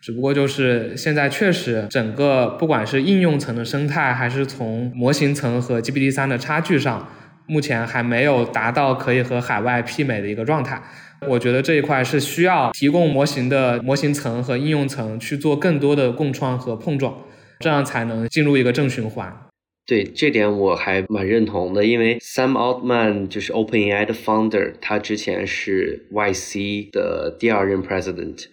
只不过就是现在确实整个不管是应用层的生态，还是从模型层和 GPT 三的差距上，目前还没有达到可以和海外媲美的一个状态。我觉得这一块是需要提供模型的模型层和应用层去做更多的共创和碰撞，这样才能进入一个正循环。对这点我还蛮认同的，因为 Sam Altman 就是 OpenAI 的 founder，他之前是 YC 的第二任 president。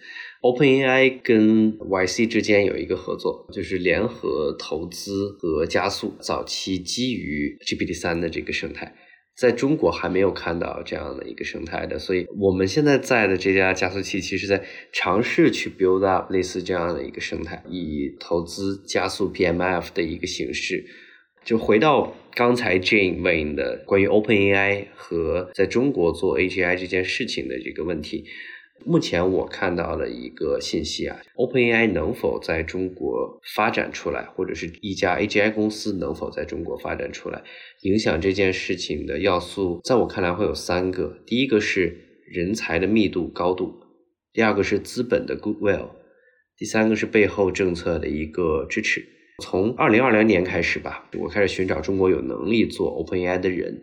OpenAI 跟 YC 之间有一个合作，就是联合投资和加速早期基于 GPT 三的这个生态。在中国还没有看到这样的一个生态的，所以我们现在在的这家加速器，其实在尝试去 build up 类似这样的一个生态，以投资加速 PMF 的一个形式。就回到刚才 Jane 问的关于 OpenAI 和在中国做 AGI 这件事情的这个问题。目前我看到了一个信息啊，OpenAI 能否在中国发展出来，或者是一家 AGI 公司能否在中国发展出来，影响这件事情的要素，在我看来会有三个：第一个是人才的密度高度，第二个是资本的 goodwill，第三个是背后政策的一个支持。从二零二零年开始吧，我开始寻找中国有能力做 OpenAI 的人。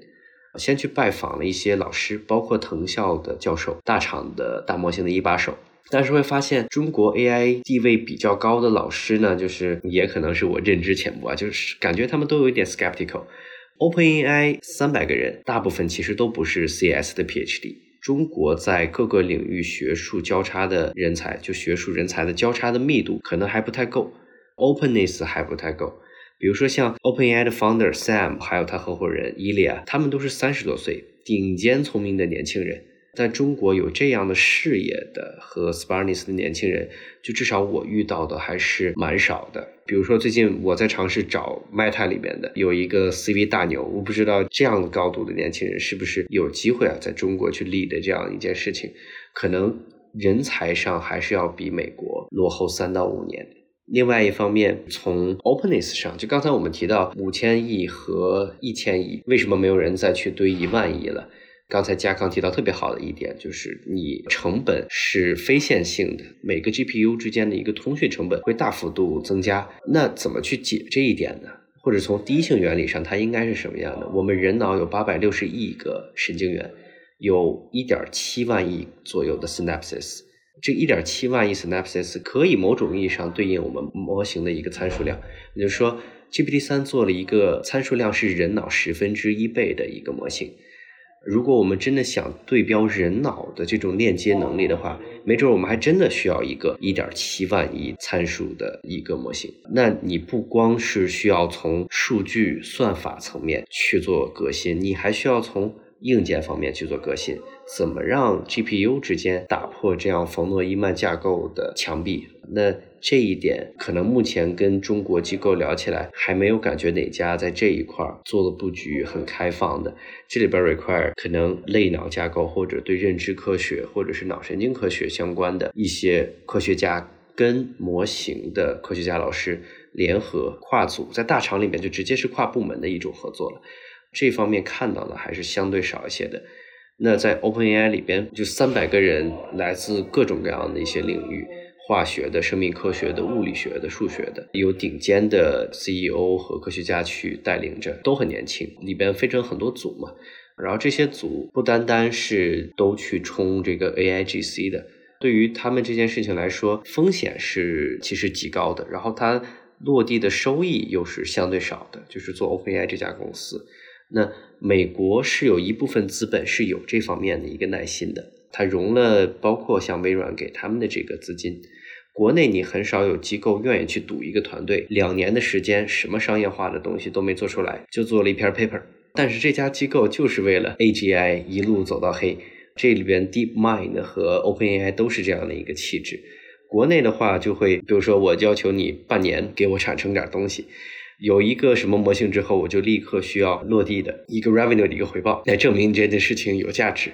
先去拜访了一些老师，包括藤校的教授、大厂的大模型的一把手，但是会发现中国 AI 地位比较高的老师呢，就是也可能是我认知浅薄啊，就是感觉他们都有一点 skeptical。OpenAI 三百个人，大部分其实都不是 CS 的 PhD。中国在各个领域学术交叉的人才，就学术人才的交叉的密度可能还不太够，openness 还不太够。比如说像 OpenAI 的 founder Sam，还有他合伙人 Ilya，他们都是三十多岁顶尖聪明的年轻人。在中国有这样的视野的和 Sparnis 的年轻人，就至少我遇到的还是蛮少的。比如说最近我在尝试找 Meta 里面的有一个 CV 大牛，我不知道这样的高度的年轻人是不是有机会啊，在中国去立的这样一件事情，可能人才上还是要比美国落后三到五年。另外一方面，从 openness 上，就刚才我们提到五千亿和一千亿，为什么没有人再去堆一万亿了？刚才加康提到特别好的一点，就是你成本是非线性的，每个 GPU 之间的一个通讯成本会大幅度增加。那怎么去解这一点呢？或者从第一性原理上，它应该是什么样的？我们人脑有八百六十亿个神经元，有一点七万亿左右的 synapses。这一点七万亿 synapses 可以某种意义上对应我们模型的一个参数量，也就是说，GPT 三做了一个参数量是人脑十分之一倍的一个模型。如果我们真的想对标人脑的这种链接能力的话，没准我们还真的需要一个一点七万亿参数的一个模型。那你不光是需要从数据算法层面去做革新，你还需要从硬件方面去做革新，怎么让 GPU 之间打破这样冯诺依曼架构的墙壁？那这一点可能目前跟中国机构聊起来，还没有感觉哪家在这一块做的布局很开放的。这里边 require 可能类脑架构或者对认知科学或者是脑神经科学相关的一些科学家跟模型的科学家老师联合跨组，在大厂里面就直接是跨部门的一种合作了。这方面看到的还是相对少一些的。那在 OpenAI 里边，就三百个人来自各种各样的一些领域，化学的、生命科学的、物理学的、数学的，有顶尖的 CEO 和科学家去带领着，都很年轻。里边分成很多组嘛，然后这些组不单单是都去冲这个 AIGC 的，对于他们这件事情来说，风险是其实极高的，然后它落地的收益又是相对少的，就是做 OpenAI 这家公司。那美国是有一部分资本是有这方面的一个耐心的，它融了包括像微软给他们的这个资金。国内你很少有机构愿意去赌一个团队，两年的时间什么商业化的东西都没做出来，就做了一篇 paper。但是这家机构就是为了 AGI 一路走到黑，这里边 DeepMind 和 OpenAI 都是这样的一个气质。国内的话就会，比如说我要求你半年给我产生点东西。有一个什么模型之后，我就立刻需要落地的一个 revenue 的一个回报，来证明这件事情有价值。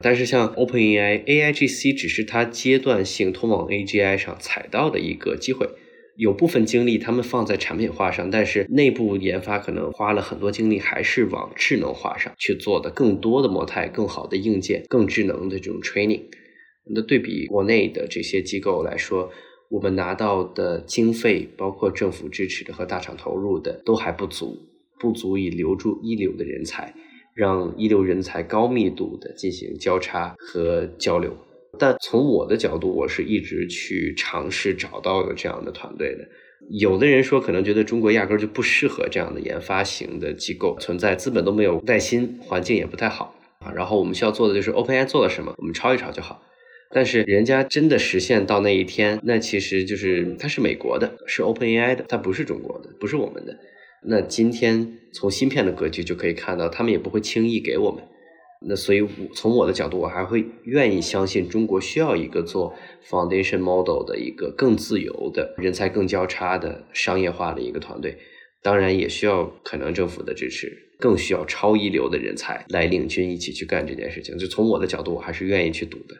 但是像 OpenAI AIGC 只是它阶段性通往 AGI 上踩到的一个机会，有部分精力他们放在产品化上，但是内部研发可能花了很多精力，还是往智能化上去做的，更多的模态、更好的硬件、更智能的这种 training。那对比国内的这些机构来说。我们拿到的经费，包括政府支持的和大厂投入的，都还不足，不足以留住一流的人才，让一流人才高密度的进行交叉和交流。但从我的角度，我是一直去尝试找到有这样的团队的。有的人说，可能觉得中国压根儿就不适合这样的研发型的机构存在，资本都没有耐心，环境也不太好啊。然后我们需要做的就是 OpenAI 做了什么，我们抄一抄就好。但是人家真的实现到那一天，那其实就是它是美国的，是 OpenAI 的，它不是中国的，不是我们的。那今天从芯片的格局就可以看到，他们也不会轻易给我们。那所以从我的角度，我还会愿意相信中国需要一个做 foundation model 的一个更自由的人才、更交叉的商业化的一个团队。当然也需要可能政府的支持，更需要超一流的人才来领军一起去干这件事情。就从我的角度，我还是愿意去赌的。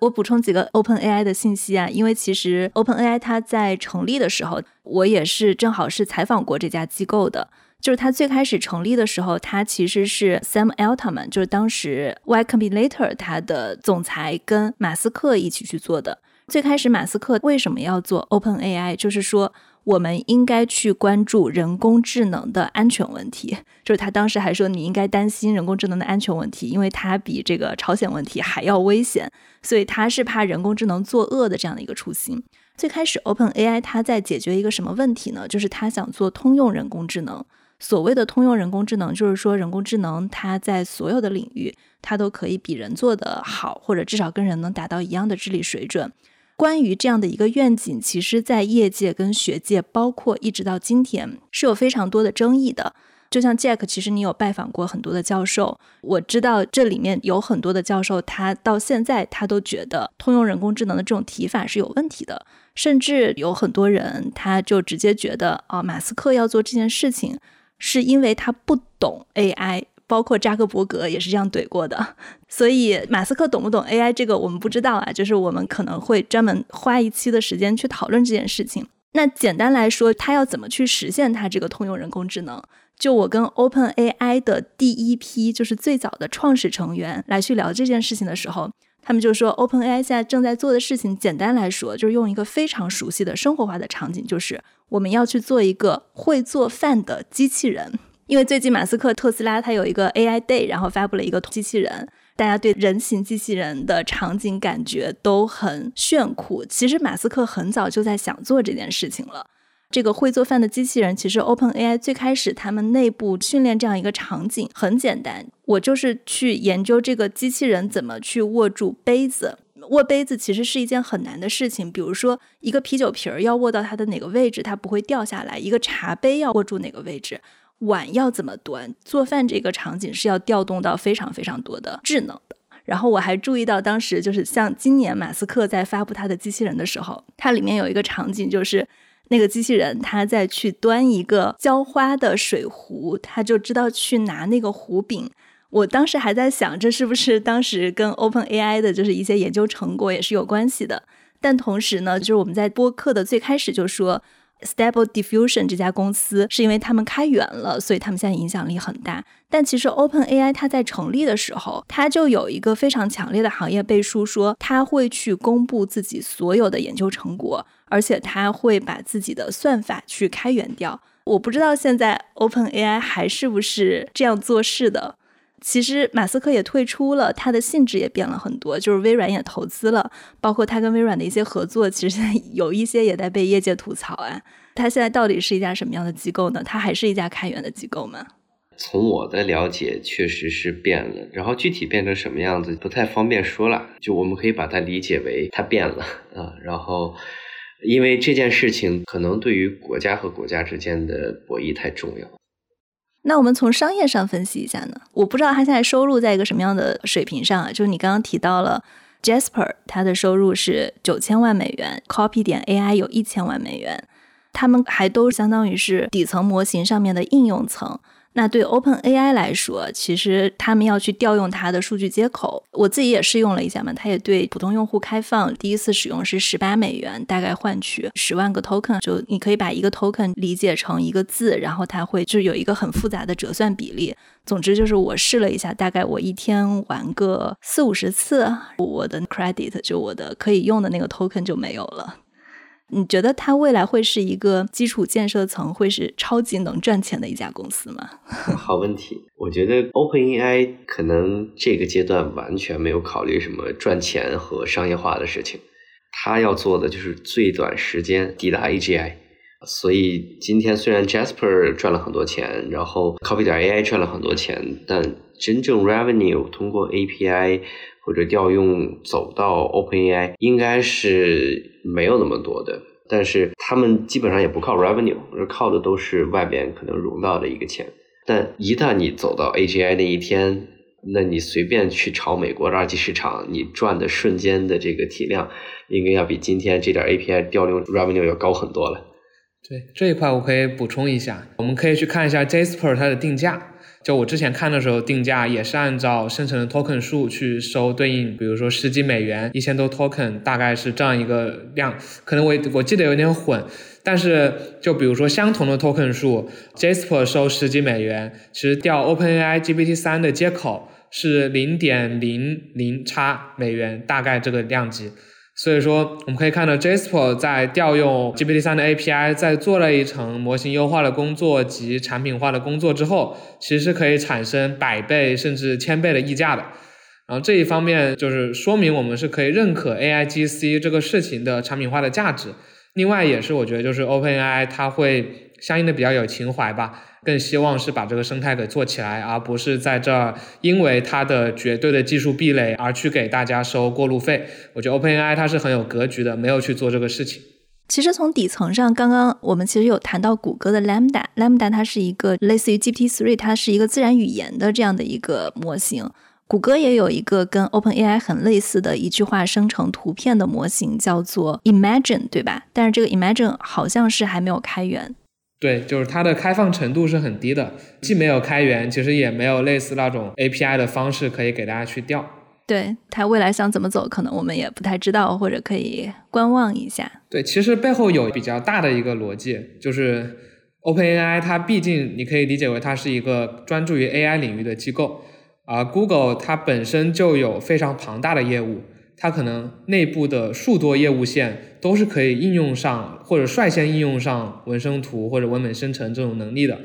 我补充几个 OpenAI 的信息啊，因为其实 OpenAI 它在成立的时候，我也是正好是采访过这家机构的。就是它最开始成立的时候，它其实是 Sam Altman，就是当时 Y Combinator 它的总裁跟马斯克一起去做的。最开始马斯克为什么要做 OpenAI？就是说。我们应该去关注人工智能的安全问题，*laughs* 就是他当时还说你应该担心人工智能的安全问题，因为它比这个朝鲜问题还要危险，所以他是怕人工智能作恶的这样的一个初心。最开始 Open AI 它在解决一个什么问题呢？就是他想做通用人工智能。所谓的通用人工智能，就是说人工智能它在所有的领域，它都可以比人做得好，或者至少跟人能达到一样的智力水准。关于这样的一个愿景，其实，在业界跟学界，包括一直到今天，是有非常多的争议的。就像 Jack，其实你有拜访过很多的教授，我知道这里面有很多的教授，他到现在他都觉得通用人工智能的这种提法是有问题的，甚至有很多人他就直接觉得啊，马斯克要做这件事情，是因为他不懂 AI。包括扎克伯格也是这样怼过的，所以马斯克懂不懂 AI 这个我们不知道啊，就是我们可能会专门花一期的时间去讨论这件事情。那简单来说，他要怎么去实现他这个通用人工智能？就我跟 Open AI 的第一批就是最早的创始成员来去聊这件事情的时候，他们就说 Open AI 现在正在做的事情，简单来说就是用一个非常熟悉的生活化的场景，就是我们要去做一个会做饭的机器人。因为最近马斯克特斯拉它有一个 AI Day，然后发布了一个机器人，大家对人形机器人的场景感觉都很炫酷。其实马斯克很早就在想做这件事情了。这个会做饭的机器人，其实 Open AI 最开始他们内部训练这样一个场景很简单，我就是去研究这个机器人怎么去握住杯子。握杯子其实是一件很难的事情，比如说一个啤酒瓶儿要握到它的哪个位置，它不会掉下来；一个茶杯要握住哪个位置。碗要怎么端，做饭这个场景是要调动到非常非常多的智能的。然后我还注意到，当时就是像今年马斯克在发布他的机器人的时候，它里面有一个场景，就是那个机器人他在去端一个浇花的水壶，他就知道去拿那个壶柄。我当时还在想，这是不是当时跟 Open AI 的就是一些研究成果也是有关系的？但同时呢，就是我们在播客的最开始就说。Stable Diffusion 这家公司是因为他们开源了，所以他们现在影响力很大。但其实 Open AI 它在成立的时候，它就有一个非常强烈的行业背书，说它会去公布自己所有的研究成果，而且它会把自己的算法去开源掉。我不知道现在 Open AI 还是不是这样做事的。其实马斯克也退出了，他的性质也变了很多，就是微软也投资了，包括他跟微软的一些合作，其实 *laughs* 有一些也在被业界吐槽啊。他现在到底是一家什么样的机构呢？他还是一家开源的机构吗？从我的了解，确实是变了，然后具体变成什么样子不太方便说了。就我们可以把它理解为它变了啊。然后，因为这件事情可能对于国家和国家之间的博弈太重要。那我们从商业上分析一下呢？我不知道他现在收入在一个什么样的水平上啊？就是你刚刚提到了 Jasper，他的收入是九千万美元，Copy 点 AI 有一千万美元，他们还都相当于是底层模型上面的应用层。那对 Open AI 来说，其实他们要去调用它的数据接口。我自己也试用了一下嘛，它也对普通用户开放。第一次使用是十八美元，大概换取十万个 token。就你可以把一个 token 理解成一个字，然后它会就有一个很复杂的折算比例。总之就是我试了一下，大概我一天玩个四五十次，我的 credit 就我的可以用的那个 token 就没有了。你觉得它未来会是一个基础建设层，会是超级能赚钱的一家公司吗？*laughs* 好问题，我觉得 OpenAI 可能这个阶段完全没有考虑什么赚钱和商业化的事情，它要做的就是最短时间抵达 AGI。所以今天虽然 Jasper 赚了很多钱，然后 Copy 点 AI 赚了很多钱，但真正 revenue 通过 API 或者调用走到 OpenAI 应该是没有那么多的。但是他们基本上也不靠 revenue，而靠的都是外边可能融到的一个钱。但一旦你走到 AGI 那一天，那你随便去炒美国的二级市场，你赚的瞬间的这个体量，应该要比今天这点 API 调用 revenue 要高很多了。对这一块我可以补充一下，我们可以去看一下 Jasper 它的定价。就我之前看的时候，定价也是按照生成的 token 数去收对应，比如说十几美元，一千多 token，大概是这样一个量。可能我我记得有点混，但是就比如说相同的 token 数，Jasper 收十几美元，其实调 OpenAI GPT 三的接口是零点零零差美元，大概这个量级。所以说，我们可以看到 Jasper 在调用 GPT 三的 API，在做了一层模型优化的工作及产品化的工作之后，其实是可以产生百倍甚至千倍的溢价的。然后这一方面就是说明我们是可以认可 AIGC 这个事情的产品化的价值。另外也是我觉得就是 OpenAI 它会相应的比较有情怀吧。更希望是把这个生态给做起来，而不是在这儿因为它的绝对的技术壁垒而去给大家收过路费。我觉得 OpenAI 它是很有格局的，没有去做这个事情。其实从底层上，刚刚我们其实有谈到谷歌的 Lambda，Lambda 它是一个类似于 GPT-3，它是一个自然语言的这样的一个模型。谷歌也有一个跟 OpenAI 很类似的一句话生成图片的模型，叫做 Imagine，对吧？但是这个 Imagine 好像是还没有开源。对，就是它的开放程度是很低的，既没有开源，其实也没有类似那种 API 的方式可以给大家去调。对它未来想怎么走，可能我们也不太知道，或者可以观望一下。对，其实背后有比较大的一个逻辑，就是 OpenAI 它毕竟你可以理解为它是一个专注于 AI 领域的机构，而 Google 它本身就有非常庞大的业务。它可能内部的数多业务线都是可以应用上或者率先应用上文生图或者文本生成这种能力的，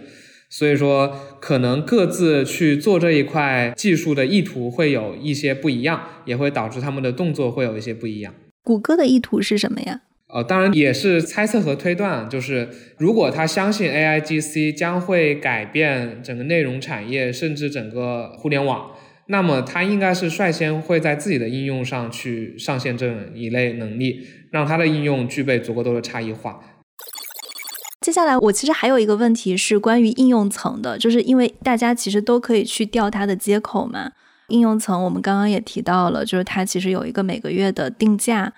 所以说可能各自去做这一块技术的意图会有一些不一样，也会导致他们的动作会有一些不一样。谷歌的意图是什么呀？呃，当然也是猜测和推断，就是如果他相信 AIGC 将会改变整个内容产业，甚至整个互联网。那么，它应该是率先会在自己的应用上去上线这一类能力，让它的应用具备足够多的差异化。接下来，我其实还有一个问题是关于应用层的，就是因为大家其实都可以去调它的接口嘛。应用层我们刚刚也提到了，就是它其实有一个每个月的定价。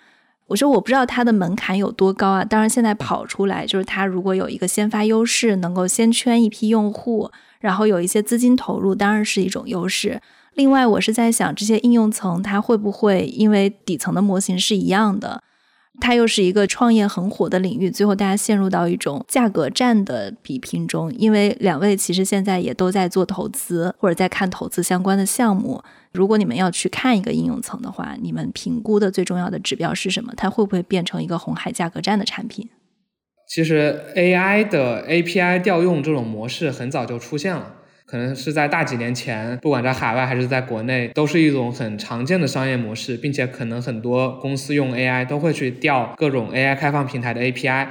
我说我不知道它的门槛有多高啊。当然现在跑出来，就是它如果有一个先发优势，能够先圈一批用户，然后有一些资金投入，当然是一种优势。另外，我是在想这些应用层它会不会因为底层的模型是一样的？它又是一个创业很火的领域，最后大家陷入到一种价格战的比拼中。因为两位其实现在也都在做投资，或者在看投资相关的项目。如果你们要去看一个应用层的话，你们评估的最重要的指标是什么？它会不会变成一个红海价格战的产品？其实 AI 的 API 调用这种模式很早就出现了。可能是在大几年前，不管在海外还是在国内，都是一种很常见的商业模式，并且可能很多公司用 AI 都会去调各种 AI 开放平台的 API。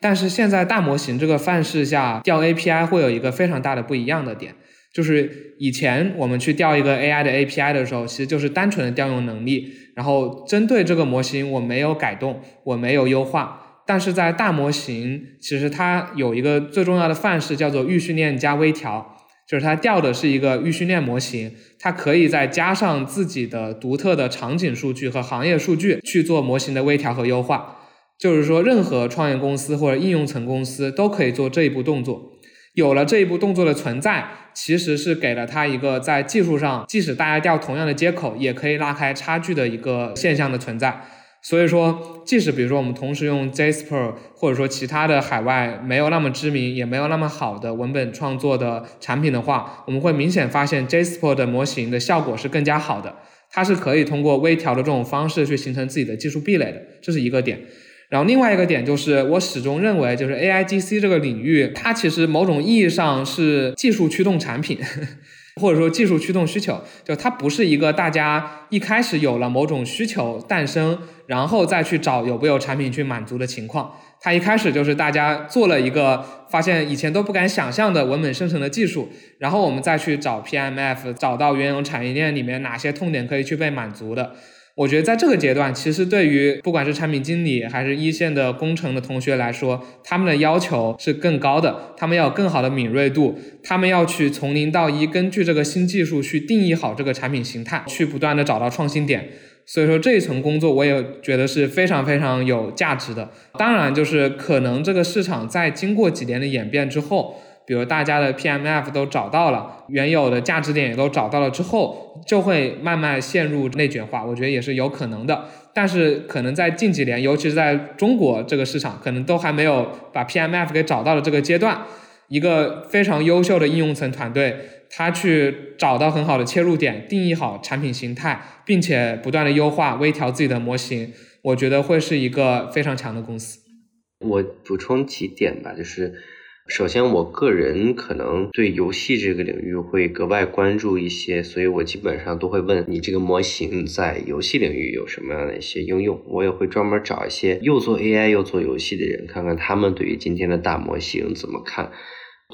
但是现在大模型这个范式下，调 API 会有一个非常大的不一样的点，就是以前我们去调一个 AI 的 API 的时候，其实就是单纯的调用能力，然后针对这个模型我没有改动，我没有优化。但是在大模型，其实它有一个最重要的范式叫做预训练加微调。就是它调的是一个预训练模型，它可以再加上自己的独特的场景数据和行业数据去做模型的微调和优化。就是说，任何创业公司或者应用层公司都可以做这一步动作。有了这一步动作的存在，其实是给了它一个在技术上，即使大家调同样的接口，也可以拉开差距的一个现象的存在。所以说，即使比如说我们同时用 Jasper，或者说其他的海外没有那么知名，也没有那么好的文本创作的产品的话，我们会明显发现 Jasper 的模型的效果是更加好的。它是可以通过微调的这种方式去形成自己的技术壁垒的，这是一个点。然后另外一个点就是，我始终认为，就是 AIGC 这个领域，它其实某种意义上是技术驱动产品。或者说技术驱动需求，就它不是一个大家一开始有了某种需求诞生，然后再去找有没有产品去满足的情况。它一开始就是大家做了一个发现以前都不敢想象的文本生成的技术，然后我们再去找 PMF，找到原有产业链里面哪些痛点可以去被满足的。我觉得在这个阶段，其实对于不管是产品经理还是一线的工程的同学来说，他们的要求是更高的，他们要有更好的敏锐度，他们要去从零到一，根据这个新技术去定义好这个产品形态，去不断的找到创新点。所以说这一层工作，我也觉得是非常非常有价值的。当然，就是可能这个市场在经过几年的演变之后。比如大家的 PMF 都找到了，原有的价值点也都找到了之后，就会慢慢陷入内卷化，我觉得也是有可能的。但是可能在近几年，尤其是在中国这个市场，可能都还没有把 PMF 给找到的这个阶段，一个非常优秀的应用层团队，他去找到很好的切入点，定义好产品形态，并且不断的优化、微调自己的模型，我觉得会是一个非常强的公司。我补充几点吧，就是。首先，我个人可能对游戏这个领域会格外关注一些，所以我基本上都会问你这个模型在游戏领域有什么样的一些应用。我也会专门找一些又做 AI 又做游戏的人，看看他们对于今天的大模型怎么看。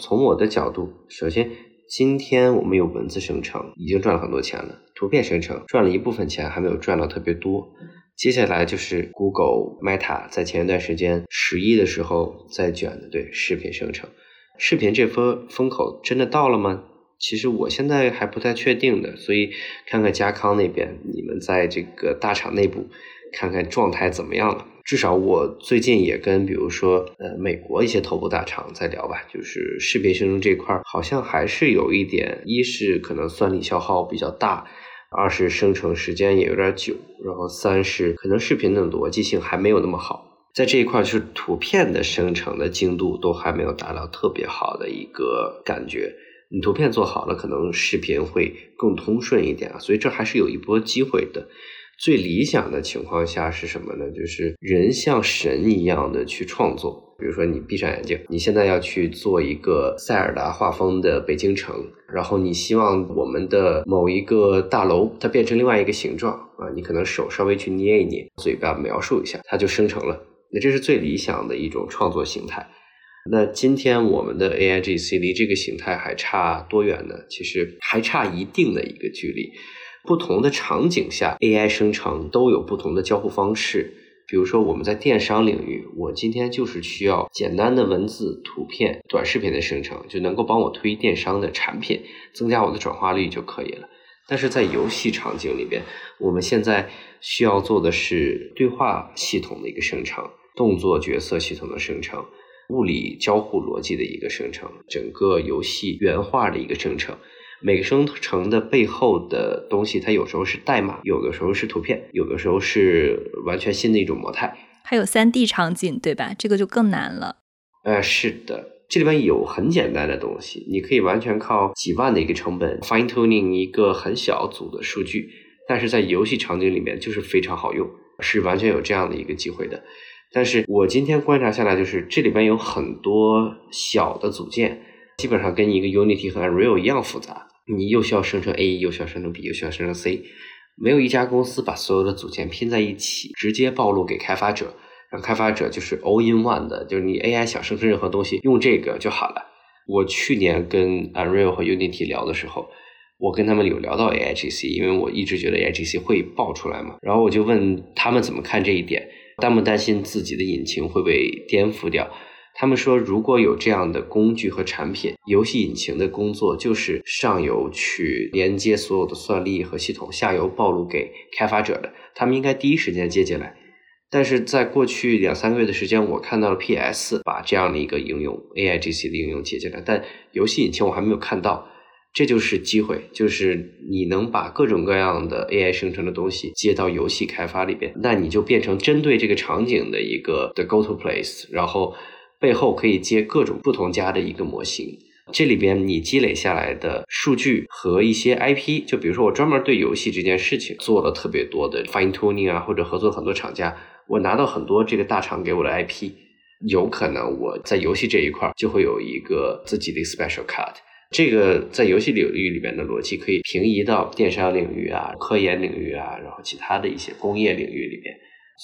从我的角度，首先，今天我们有文字生成，已经赚了很多钱了；图片生成赚了一部分钱，还没有赚到特别多。接下来就是 Google Meta 在前一段时间十一的时候在卷的，对视频生成，视频这风风口真的到了吗？其实我现在还不太确定的，所以看看嘉康那边，你们在这个大厂内部看看状态怎么样了。至少我最近也跟比如说呃美国一些头部大厂在聊吧，就是视频生成这块儿好像还是有一点，一是可能算力消耗比较大。二是生成时间也有点久，然后三是可能视频的逻辑性还没有那么好，在这一块就是图片的生成的精度都还没有达到特别好的一个感觉。你图片做好了，可能视频会更通顺一点啊，所以这还是有一波机会的。最理想的情况下是什么呢？就是人像神一样的去创作。比如说，你闭上眼睛，你现在要去做一个塞尔达画风的北京城，然后你希望我们的某一个大楼它变成另外一个形状啊，你可能手稍微去捏一捏，嘴巴描述一下，它就生成了。那这是最理想的一种创作形态。那今天我们的 A I G C 离这个形态还差多远呢？其实还差一定的一个距离。不同的场景下，AI 生成都有不同的交互方式。比如说我们在电商领域，我今天就是需要简单的文字、图片、短视频的生成，就能够帮我推电商的产品，增加我的转化率就可以了。但是在游戏场景里边，我们现在需要做的是对话系统的一个生成，动作角色系统的生成，物理交互逻辑的一个生成，整个游戏原画的一个生成。每个生成的背后的东西，它有时候是代码，有的时候是图片，有的时候是完全新的一种模态。还有三 D 场景，对吧？这个就更难了。呃，是的。这里边有很简单的东西，你可以完全靠几万的一个成本 fine tuning 一个很小组的数据，但是在游戏场景里面就是非常好用，是完全有这样的一个机会的。但是我今天观察下来，就是这里边有很多小的组件，基本上跟一个 Unity 和 Unreal 一样复杂，你又需要生成 A，又需要生成 B，又需要生成 C，没有一家公司把所有的组件拼在一起，直接暴露给开发者。让开发者就是 all in one 的，就是你 AI 想生成任何东西，用这个就好了。我去年跟 Unreal 和 Unity 聊的时候，我跟他们有聊到 AI GC，因为我一直觉得 AI GC 会爆出来嘛。然后我就问他们怎么看这一点，担不担心自己的引擎会被颠覆掉？他们说，如果有这样的工具和产品，游戏引擎的工作就是上游去连接所有的算力和系统，下游暴露给开发者的，他们应该第一时间接进来。但是在过去两三个月的时间，我看到了 PS 把这样的一个应用 AI GC 的应用接进来，但游戏引擎我还没有看到。这就是机会，就是你能把各种各样的 AI 生成的东西接到游戏开发里边，那你就变成针对这个场景的一个的 Go to Place，然后背后可以接各种不同家的一个模型。这里边你积累下来的数据和一些 IP，就比如说我专门对游戏这件事情做了特别多的 fine tuning 啊，或者合作很多厂家。我拿到很多这个大厂给我的 IP，有可能我在游戏这一块就会有一个自己的 special cut。这个在游戏领域里面的逻辑可以平移到电商领域啊、科研领域啊，然后其他的一些工业领域里面，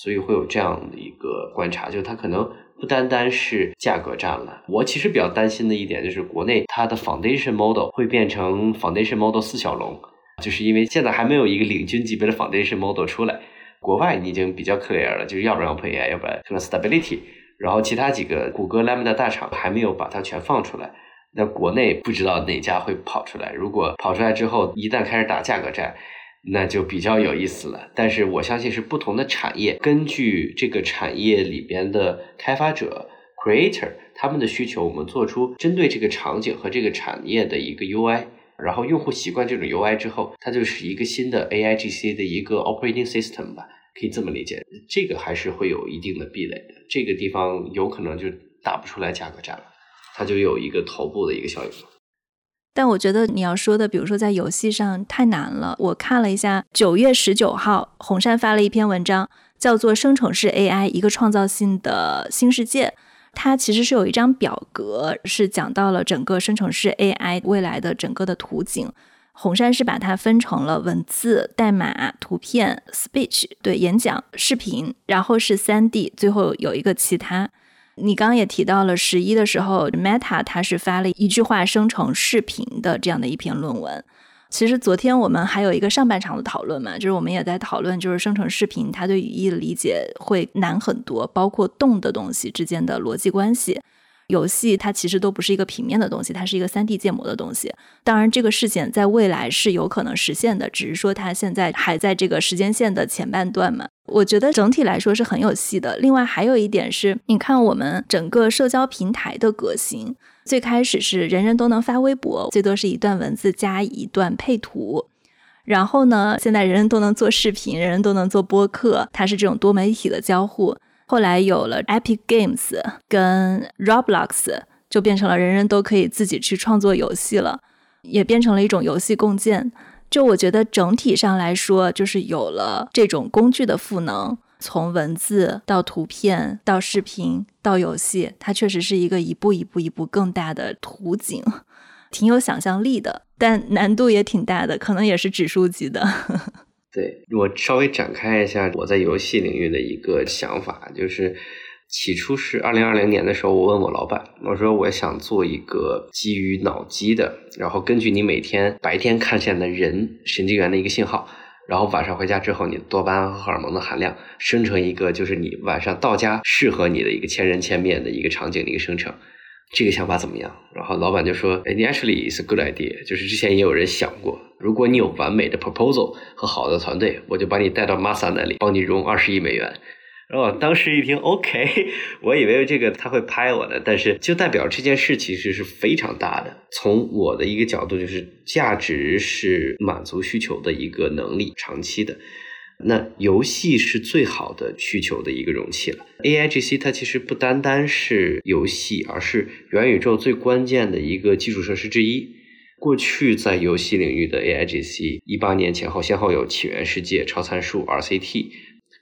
所以会有这样的一个观察，就是它可能不单单是价格战了。我其实比较担心的一点就是国内它的 foundation model 会变成 foundation model 四小龙，就是因为现在还没有一个领军级别的 foundation model 出来。国外你已经比较 clear 了，就是要不然 openai 要不然可能 stability，然后其他几个谷歌、Lambda 大厂还没有把它全放出来。那国内不知道哪家会跑出来。如果跑出来之后，一旦开始打价格战，那就比较有意思了。但是我相信是不同的产业，根据这个产业里边的开发者 creator 他们的需求，我们做出针对这个场景和这个产业的一个 UI。然后用户习惯这种 UI 之后，它就是一个新的 AI GC 的一个 operating system 吧，可以这么理解。这个还是会有一定的壁垒的，这个地方有可能就打不出来价格战了，它就有一个头部的一个效应。但我觉得你要说的，比如说在游戏上太难了。我看了一下，九月十九号，红杉发了一篇文章，叫做《生成式 AI：一个创造性的新世界》。它其实是有一张表格，是讲到了整个生成式 AI 未来的整个的图景。红杉是把它分成了文字、代码、图片、speech 对演讲、视频，然后是三 D，最后有一个其他。你刚刚也提到了十一的时候，Meta 它是发了一句话生成视频的这样的一篇论文。其实昨天我们还有一个上半场的讨论嘛，就是我们也在讨论，就是生成视频它对语义的理解会难很多，包括动的东西之间的逻辑关系。游戏它其实都不是一个平面的东西，它是一个三 D 建模的东西。当然，这个事情在未来是有可能实现的，只是说它现在还在这个时间线的前半段嘛。我觉得整体来说是很有戏的。另外还有一点是，你看我们整个社交平台的革新。最开始是人人都能发微博，最多是一段文字加一段配图。然后呢，现在人人都能做视频，人人都能做播客，它是这种多媒体的交互。后来有了 Epic Games 跟 Roblox，就变成了人人都可以自己去创作游戏了，也变成了一种游戏共建。就我觉得整体上来说，就是有了这种工具的赋能。从文字到图片到视频到游戏，它确实是一个一步一步一步更大的图景，挺有想象力的，但难度也挺大的，可能也是指数级的。对我稍微展开一下我在游戏领域的一个想法，就是起初是二零二零年的时候，我问我老板，我说我想做一个基于脑机的，然后根据你每天白天看见的人神经元的一个信号。然后晚上回家之后，你多巴胺荷尔蒙的含量生成一个就是你晚上到家适合你的一个千人千面的一个场景的一个生成。这个想法怎么样？然后老板就说：“哎，你 actually is a good idea。就是之前也有人想过，如果你有完美的 proposal 和好的团队，我就把你带到 Masa 那里，帮你融二十亿美元。”然后当时一听，OK，*laughs* 我以为这个他会拍我的，但是就代表这件事其实是非常大的。从我的一个角度，就是价值是满足需求的一个能力，长期的。那游戏是最好的需求的一个容器了。A I G C 它其实不单单是游戏，而是元宇宙最关键的一个基础设施之一。过去在游戏领域的 A I G C，一八年前后先后有起源世界、超参数、R C T，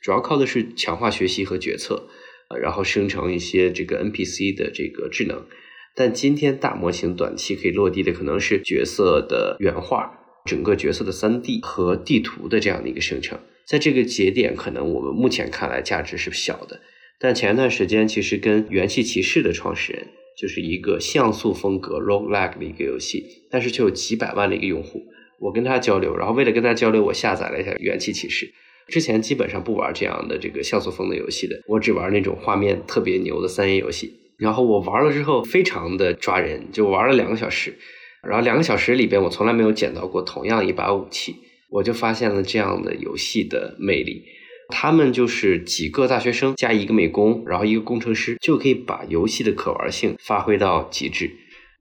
主要靠的是强化学习和决策，呃，然后生成一些这个 N P C 的这个智能。但今天大模型短期可以落地的可能是角色的原画、整个角色的三 D 和地图的这样的一个生成。在这个节点，可能我们目前看来价值是小的，但前一段时间其实跟元气骑士的创始人，就是一个像素风格 roguelike 的一个游戏，但是却有几百万的一个用户，我跟他交流，然后为了跟他交流，我下载了一下元气骑士。之前基本上不玩这样的这个像素风的游戏的，我只玩那种画面特别牛的三 A 游戏。然后我玩了之后，非常的抓人，就玩了两个小时，然后两个小时里边，我从来没有捡到过同样一把武器。我就发现了这样的游戏的魅力，他们就是几个大学生加一个美工，然后一个工程师，就可以把游戏的可玩性发挥到极致。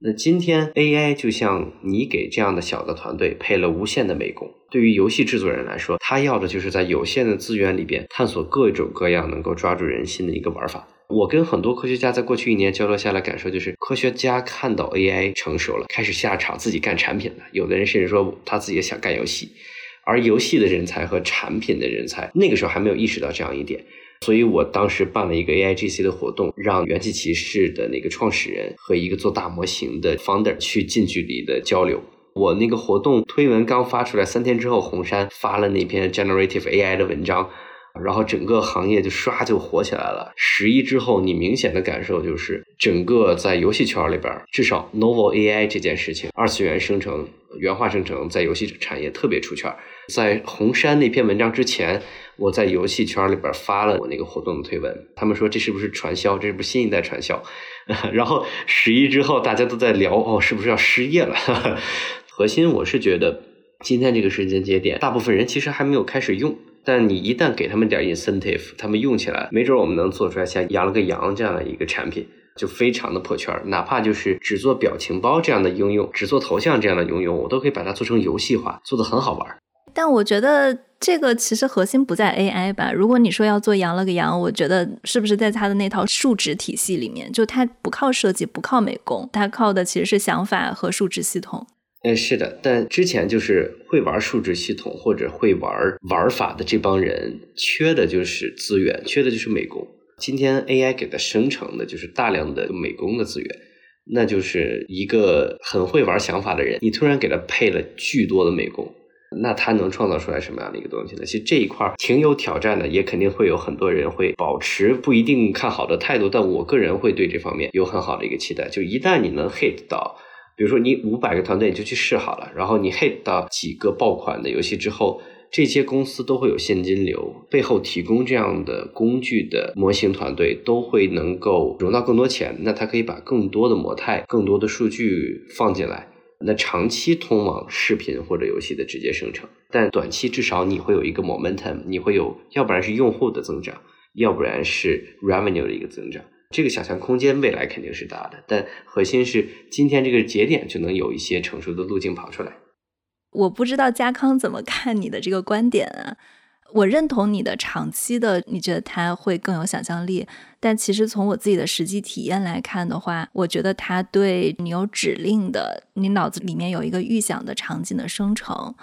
那今天 AI 就像你给这样的小的团队配了无限的美工，对于游戏制作人来说，他要的就是在有限的资源里边探索各种各样能够抓住人心的一个玩法。我跟很多科学家在过去一年交流下来，感受就是，科学家看到 AI 成熟了，开始下场自己干产品了。有的人甚至说他自己也想干游戏。而游戏的人才和产品的人才，那个时候还没有意识到这样一点，所以我当时办了一个 A I G C 的活动，让元气骑士的那个创始人和一个做大模型的 founder 去近距离的交流。我那个活动推文刚发出来，三天之后，红杉发了那篇 Generative A I 的文章，然后整个行业就唰就火起来了。十一之后，你明显的感受就是，整个在游戏圈里边，至少 Novel A I 这件事情，二次元生成、原画生成，在游戏产业特别出圈。在红杉那篇文章之前，我在游戏圈里边发了我那个活动的推文，他们说这是不是传销？这是不是新一代传销？*laughs* 然后十一之后，大家都在聊哦，是不是要失业了？*laughs* 核心我是觉得，今天这个时间节点，大部分人其实还没有开始用，但你一旦给他们点 incentive，他们用起来，没准我们能做出来像养了个羊这样的一个产品，就非常的破圈。哪怕就是只做表情包这样的应用，只做头像这样的应用，我都可以把它做成游戏化，做的很好玩。但我觉得这个其实核心不在 AI 吧。如果你说要做羊了个羊，我觉得是不是在它的那套数值体系里面，就它不靠设计，不靠美工，它靠的其实是想法和数值系统。哎，是的。但之前就是会玩数值系统或者会玩玩法的这帮人，缺的就是资源，缺的就是美工。今天 AI 给它生成的就是大量的美工的资源，那就是一个很会玩想法的人，你突然给他配了巨多的美工。那它能创造出来什么样的一个东西呢？其实这一块挺有挑战的，也肯定会有很多人会保持不一定看好的态度。但我个人会对这方面有很好的一个期待。就一旦你能 hit 到，比如说你五百个团队你就去试好了，然后你 hit 到几个爆款的游戏之后，这些公司都会有现金流，背后提供这样的工具的模型团队都会能够融到更多钱。那他可以把更多的模态、更多的数据放进来。那长期通往视频或者游戏的直接生成，但短期至少你会有一个 momentum，你会有，要不然是用户的增长，要不然是 revenue 的一个增长。这个想象空间未来肯定是大的，但核心是今天这个节点就能有一些成熟的路径跑出来。我不知道嘉康怎么看你的这个观点啊？我认同你的长期的，你觉得它会更有想象力，但其实从我自己的实际体验来看的话，我觉得它对你有指令的，你脑子里面有一个预想的场景的生成，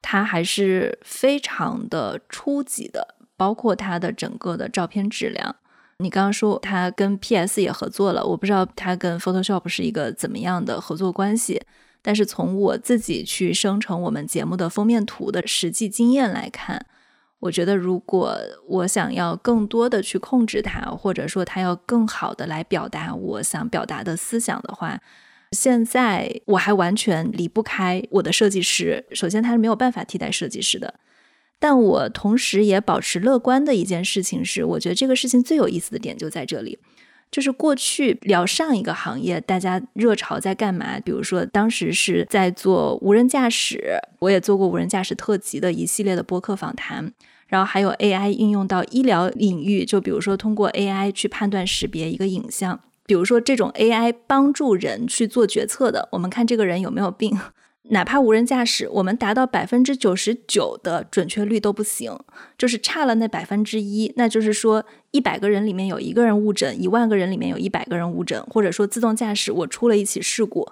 它还是非常的初级的，包括它的整个的照片质量。你刚刚说它跟 PS 也合作了，我不知道它跟 Photoshop 是一个怎么样的合作关系，但是从我自己去生成我们节目的封面图的实际经验来看。我觉得，如果我想要更多的去控制它，或者说它要更好的来表达我想表达的思想的话，现在我还完全离不开我的设计师。首先，他是没有办法替代设计师的。但我同时也保持乐观的一件事情是，我觉得这个事情最有意思的点就在这里。就是过去聊上一个行业，大家热潮在干嘛？比如说当时是在做无人驾驶，我也做过无人驾驶特辑的一系列的播客访谈。然后还有 AI 应用到医疗领域，就比如说通过 AI 去判断识别一个影像，比如说这种 AI 帮助人去做决策的，我们看这个人有没有病。哪怕无人驾驶，我们达到百分之九十九的准确率都不行，就是差了那百分之一。那就是说，一百个人里面有一个人误诊，一万个人里面有一百个人误诊，或者说自动驾驶我出了一起事故，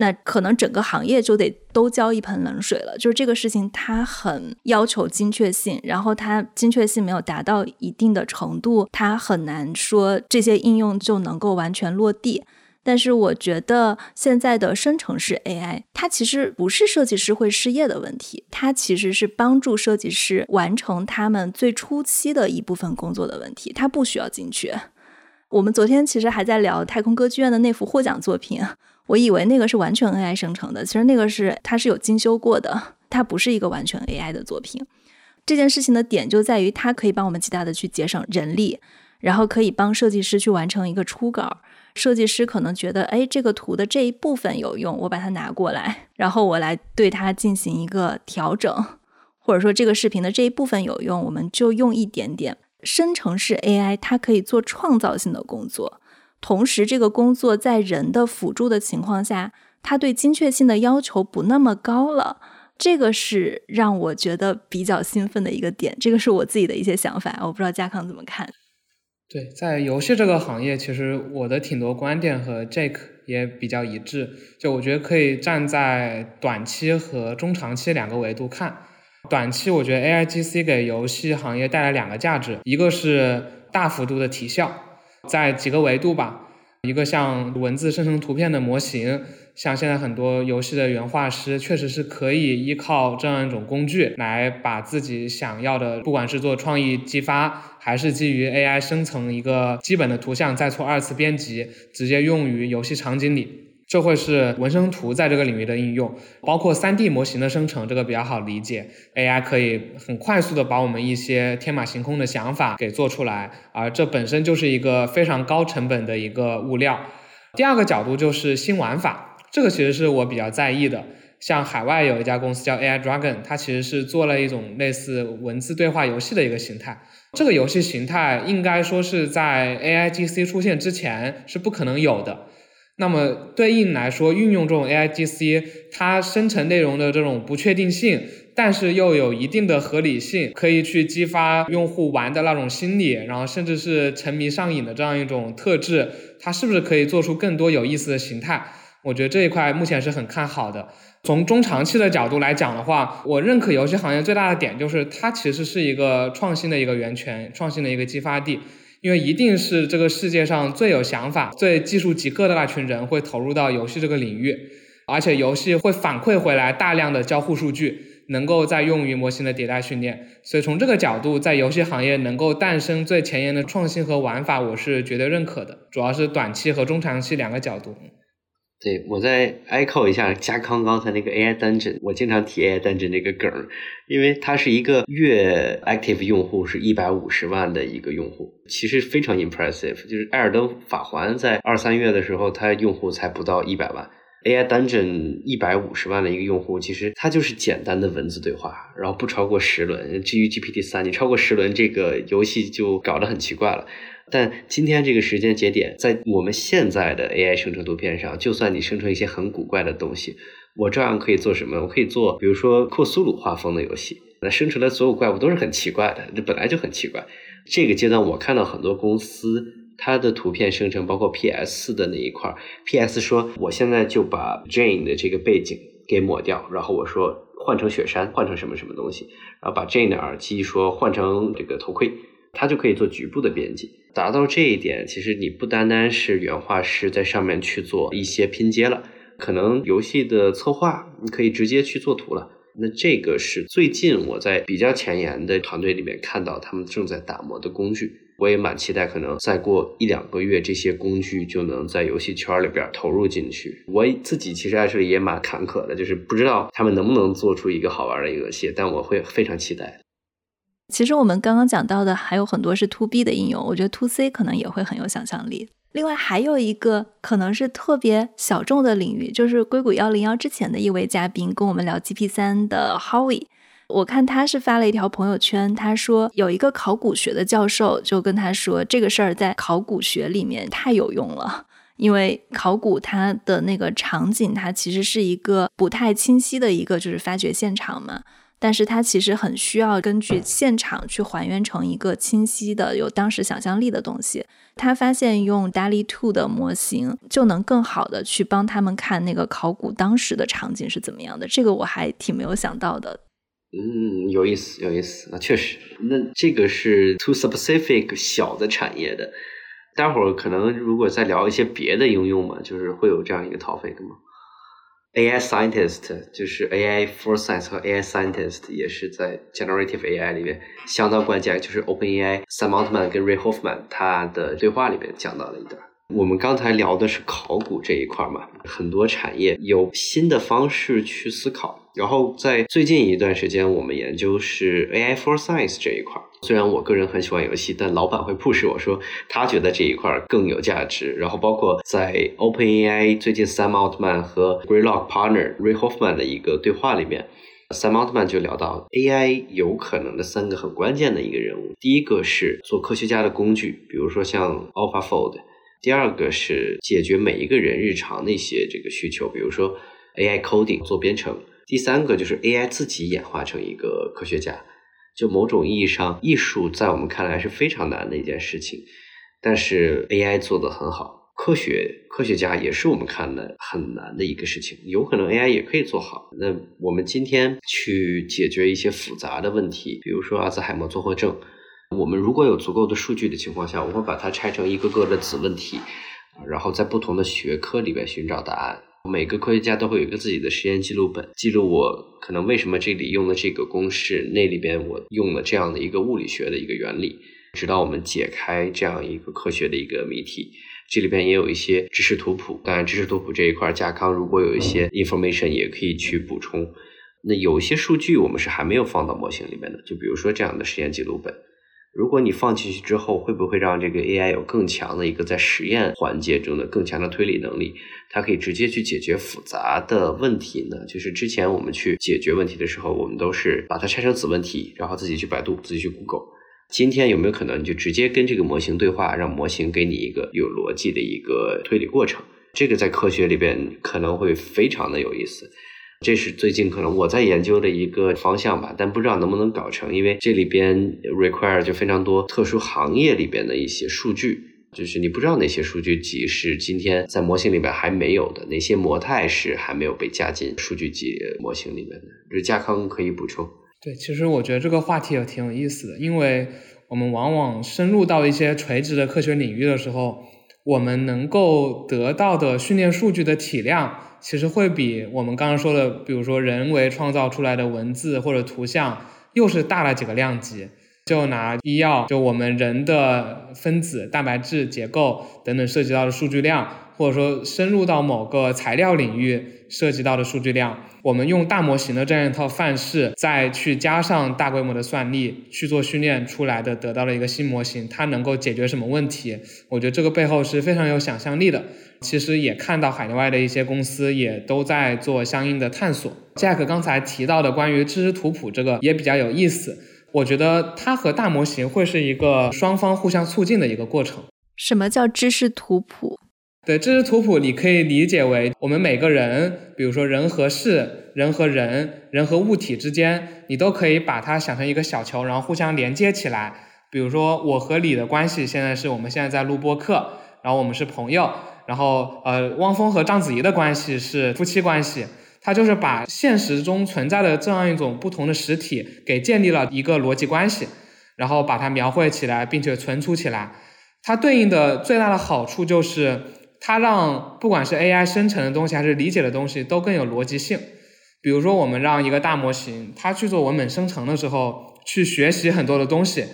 那可能整个行业就得都浇一盆冷水了。就是这个事情，它很要求精确性，然后它精确性没有达到一定的程度，它很难说这些应用就能够完全落地。但是我觉得现在的生成式 AI，它其实不是设计师会失业的问题，它其实是帮助设计师完成他们最初期的一部分工作的问题。它不需要精确。我们昨天其实还在聊太空歌剧院的那幅获奖作品，我以为那个是完全 AI 生成的，其实那个是它是有精修过的，它不是一个完全 AI 的作品。这件事情的点就在于它可以帮我们极大的去节省人力，然后可以帮设计师去完成一个初稿。设计师可能觉得，哎，这个图的这一部分有用，我把它拿过来，然后我来对它进行一个调整，或者说这个视频的这一部分有用，我们就用一点点生成式 AI，它可以做创造性的工作，同时这个工作在人的辅助的情况下，它对精确性的要求不那么高了，这个是让我觉得比较兴奋的一个点，这个是我自己的一些想法，我不知道嘉康怎么看。对，在游戏这个行业，其实我的挺多观点和 Jack 也比较一致。就我觉得可以站在短期和中长期两个维度看。短期，我觉得 AIGC 给游戏行业带来两个价值，一个是大幅度的提效，在几个维度吧。一个像文字生成图片的模型，像现在很多游戏的原画师，确实是可以依靠这样一种工具来把自己想要的，不管是做创意激发，还是基于 AI 生成一个基本的图像，再做二次编辑，直接用于游戏场景里。这会是纹身图在这个领域的应用，包括 3D 模型的生成，这个比较好理解，AI 可以很快速的把我们一些天马行空的想法给做出来，而这本身就是一个非常高成本的一个物料。第二个角度就是新玩法，这个其实是我比较在意的。像海外有一家公司叫 AI Dragon，它其实是做了一种类似文字对话游戏的一个形态。这个游戏形态应该说是在 AIGC 出现之前是不可能有的。那么对应来说，运用这种 AIGC，它生成内容的这种不确定性，但是又有一定的合理性，可以去激发用户玩的那种心理，然后甚至是沉迷上瘾的这样一种特质，它是不是可以做出更多有意思的形态？我觉得这一块目前是很看好的。从中长期的角度来讲的话，我认可游戏行业最大的点就是它其实是一个创新的一个源泉，创新的一个激发地。因为一定是这个世界上最有想法、最技术极客的那群人会投入到游戏这个领域，而且游戏会反馈回来大量的交互数据，能够再用于模型的迭代训练。所以从这个角度，在游戏行业能够诞生最前沿的创新和玩法，我是绝对认可的。主要是短期和中长期两个角度。对我再 echo 一下加康刚才那个 AI Dungeon，我经常提 AI Dungeon 这个梗，因为它是一个月 active 用户是一百五十万的一个用户，其实非常 impressive。就是《艾尔登法环》在二三月的时候，它用户才不到一百万，AI Dungeon 一百五十万的一个用户，其实它就是简单的文字对话，然后不超过十轮。至于 GPT 三，你超过十轮，这个游戏就搞得很奇怪了。但今天这个时间节点，在我们现在的 AI 生成图片上，就算你生成一些很古怪的东西，我照样可以做什么？我可以做，比如说库苏鲁画风的游戏，那生成的所有怪物都是很奇怪的，这本来就很奇怪。这个阶段，我看到很多公司，它的图片生成，包括 PS 的那一块，PS 说我现在就把 Jane 的这个背景给抹掉，然后我说换成雪山，换成什么什么东西，然后把 Jane 的耳机说换成这个头盔。它就可以做局部的编辑，达到这一点，其实你不单单是原画师在上面去做一些拼接了，可能游戏的策划你可以直接去做图了。那这个是最近我在比较前沿的团队里面看到他们正在打磨的工具，我也蛮期待，可能再过一两个月，这些工具就能在游戏圈里边投入进去。我自己其实还是也蛮坎坷的，就是不知道他们能不能做出一个好玩的游戏，但我会非常期待。其实我们刚刚讲到的还有很多是 To B 的应用，我觉得 To C 可能也会很有想象力。另外还有一个可能是特别小众的领域，就是硅谷幺零幺之前的一位嘉宾跟我们聊 GP 三的 Howie，我看他是发了一条朋友圈，他说有一个考古学的教授就跟他说这个事儿在考古学里面太有用了，因为考古它的那个场景它其实是一个不太清晰的一个就是发掘现场嘛。但是它其实很需要根据现场去还原成一个清晰的、有当时想象力的东西。他发现用 DALL-E 2的模型就能更好的去帮他们看那个考古当时的场景是怎么样的。这个我还挺没有想到的。嗯，有意思，有意思。那确实，那这个是 too specific 小的产业的。待会儿可能如果再聊一些别的应用嘛，就是会有这样一个 topic 吗？AI scientist 就是 AI for science 和 AI scientist 也是在 generative AI 里面相当关键，就是 OpenAI Sam Altman 跟 Ray Hoffman 他的对话里面讲到了一段。我们刚才聊的是考古这一块嘛，很多产业有新的方式去思考。然后在最近一段时间，我们研究是 AI for Science 这一块。虽然我个人很喜欢游戏，但老板会 push 我说他觉得这一块更有价值。然后包括在 OpenAI 最近 Sam Altman 和 Greylock partner Ray Hoffman 的一个对话里面，Sam Altman 就聊到 AI 有可能的三个很关键的一个人物。第一个是做科学家的工具，比如说像 AlphaFold。第二个是解决每一个人日常的一些这个需求，比如说 AI coding 做编程。第三个就是 AI 自己演化成一个科学家。就某种意义上，艺术在我们看来是非常难的一件事情，但是 AI 做得很好。科学科学家也是我们看的很难的一个事情，有可能 AI 也可以做好。那我们今天去解决一些复杂的问题，比如说阿兹海默综合症。我们如果有足够的数据的情况下，我会把它拆成一个个的子问题，然后在不同的学科里边寻找答案。每个科学家都会有一个自己的实验记录本，记录我可能为什么这里用了这个公式，那里边我用了这样的一个物理学的一个原理，直到我们解开这样一个科学的一个谜题。这里边也有一些知识图谱，当然知识图谱这一块，加康如果有一些 information 也可以去补充。那有一些数据我们是还没有放到模型里面的，就比如说这样的实验记录本。如果你放进去之后，会不会让这个 AI 有更强的一个在实验环节中的更强的推理能力？它可以直接去解决复杂的问题呢？就是之前我们去解决问题的时候，我们都是把它拆成子问题，然后自己去百度，自己去 Google。今天有没有可能你就直接跟这个模型对话，让模型给你一个有逻辑的一个推理过程？这个在科学里边可能会非常的有意思。这是最近可能我在研究的一个方向吧，但不知道能不能搞成，因为这里边 require 就非常多特殊行业里边的一些数据，就是你不知道哪些数据集是今天在模型里面还没有的，哪些模态是还没有被加进数据集模型里面的。就是加康可以补充。对，其实我觉得这个话题也挺有意思的，因为我们往往深入到一些垂直的科学领域的时候，我们能够得到的训练数据的体量。其实会比我们刚刚说的，比如说人为创造出来的文字或者图像，又是大了几个量级。就拿医药，就我们人的分子、蛋白质结构等等涉及到的数据量，或者说深入到某个材料领域涉及到的数据量，我们用大模型的这样一套范式，再去加上大规模的算力去做训练出来的，得到了一个新模型，它能够解决什么问题？我觉得这个背后是非常有想象力的。其实也看到海内外的一些公司也都在做相应的探索。Jack 刚才提到的关于知识图谱这个也比较有意思。我觉得它和大模型会是一个双方互相促进的一个过程。什么叫知识图谱？对，知识图谱你可以理解为我们每个人，比如说人和事、人和人、人和物体之间，你都可以把它想成一个小球，然后互相连接起来。比如说我和你的关系，现在是我们现在在录播课，然后我们是朋友，然后呃，汪峰和章子怡的关系是夫妻关系。它就是把现实中存在的这样一种不同的实体给建立了一个逻辑关系，然后把它描绘起来，并且存储起来。它对应的最大的好处就是，它让不管是 AI 生成的东西还是理解的东西都更有逻辑性。比如说，我们让一个大模型它去做文本生成的时候，去学习很多的东西，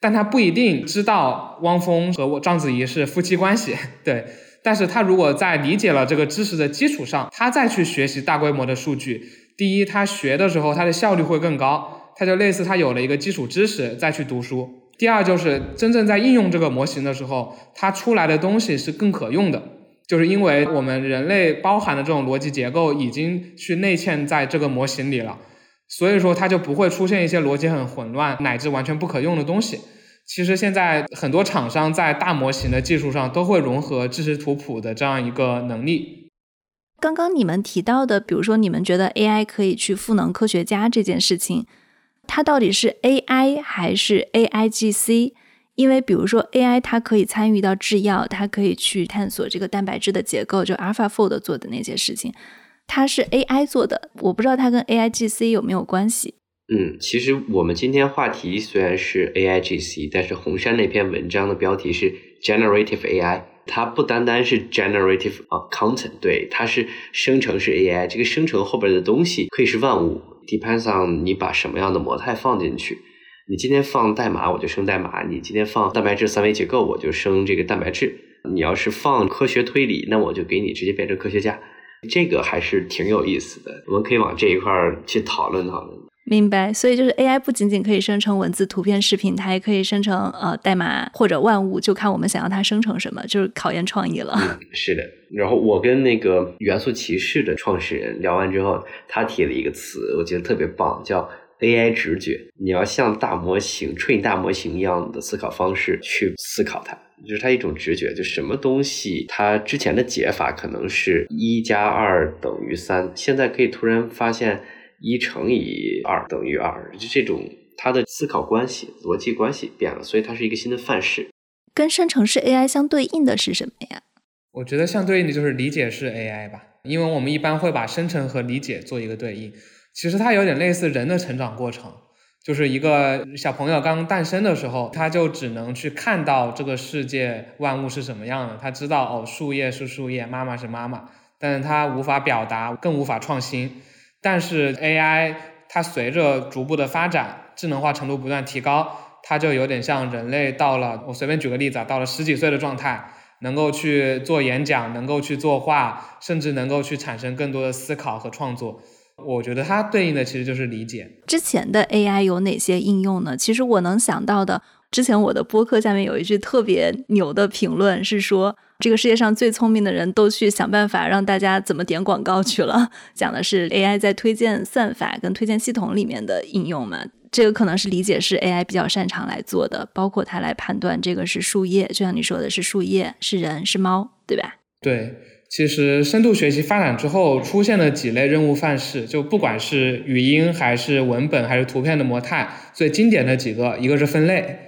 但它不一定知道汪峰和章子怡是夫妻关系，*laughs* 对。但是他如果在理解了这个知识的基础上，他再去学习大规模的数据，第一，他学的时候他的效率会更高；它就类似它有了一个基础知识再去读书。第二就是真正在应用这个模型的时候，它出来的东西是更可用的，就是因为我们人类包含的这种逻辑结构已经去内嵌在这个模型里了，所以说它就不会出现一些逻辑很混乱乃至完全不可用的东西。其实现在很多厂商在大模型的技术上都会融合知识图谱的这样一个能力。刚刚你们提到的，比如说你们觉得 AI 可以去赋能科学家这件事情，它到底是 AI 还是 AIGC？因为比如说 AI 它可以参与到制药，它可以去探索这个蛋白质的结构，就 AlphaFold 做的那些事情，它是 AI 做的，我不知道它跟 AIGC 有没有关系。嗯，其实我们今天话题虽然是 AIGC，但是红杉那篇文章的标题是 Generative AI，它不单单是 Generative 啊 Content，对，它是生成式 AI。这个生成后边的东西可以是万物，depends on 你把什么样的模态放进去。你今天放代码，我就生代码；你今天放蛋白质三维结构，我就生这个蛋白质。你要是放科学推理，那我就给你直接变成科学家。这个还是挺有意思的，我们可以往这一块儿去讨论讨论。明白，所以就是 AI 不仅仅可以生成文字、图片、视频，它还可以生成呃代码或者万物，就看我们想要它生成什么，就是考验创意了。嗯，是的。然后我跟那个元素骑士的创始人聊完之后，他提了一个词，我觉得特别棒，叫 AI 直觉。你要像大模型、train 大模型一样的思考方式去思考它，就是它一种直觉，就什么东西它之前的解法可能是一加二等于三，现在可以突然发现。一乘以二等于二，就这种它的思考关系、逻辑关系变了，所以它是一个新的范式。跟生成式 AI 相对应的是什么呀？我觉得相对应的就是理解式 AI 吧，因为我们一般会把生成和理解做一个对应。其实它有点类似人的成长过程，就是一个小朋友刚诞生的时候，他就只能去看到这个世界万物是什么样的，他知道哦，树叶是树叶，妈妈是妈妈，但是他无法表达，更无法创新。但是 AI 它随着逐步的发展，智能化程度不断提高，它就有点像人类到了，我随便举个例子啊，到了十几岁的状态，能够去做演讲，能够去作画，甚至能够去产生更多的思考和创作。我觉得它对应的其实就是理解。之前的 AI 有哪些应用呢？其实我能想到的，之前我的播客下面有一句特别牛的评论，是说。这个世界上最聪明的人都去想办法让大家怎么点广告去了，*laughs* 讲的是 AI 在推荐算法跟推荐系统里面的应用嘛？这个可能是理解是 AI 比较擅长来做的，包括它来判断这个是树叶，就像你说的是树叶，是人，是猫，对吧？对，其实深度学习发展之后出现了几类任务范式，就不管是语音还是文本还是图片的模态，最经典的几个，一个是分类，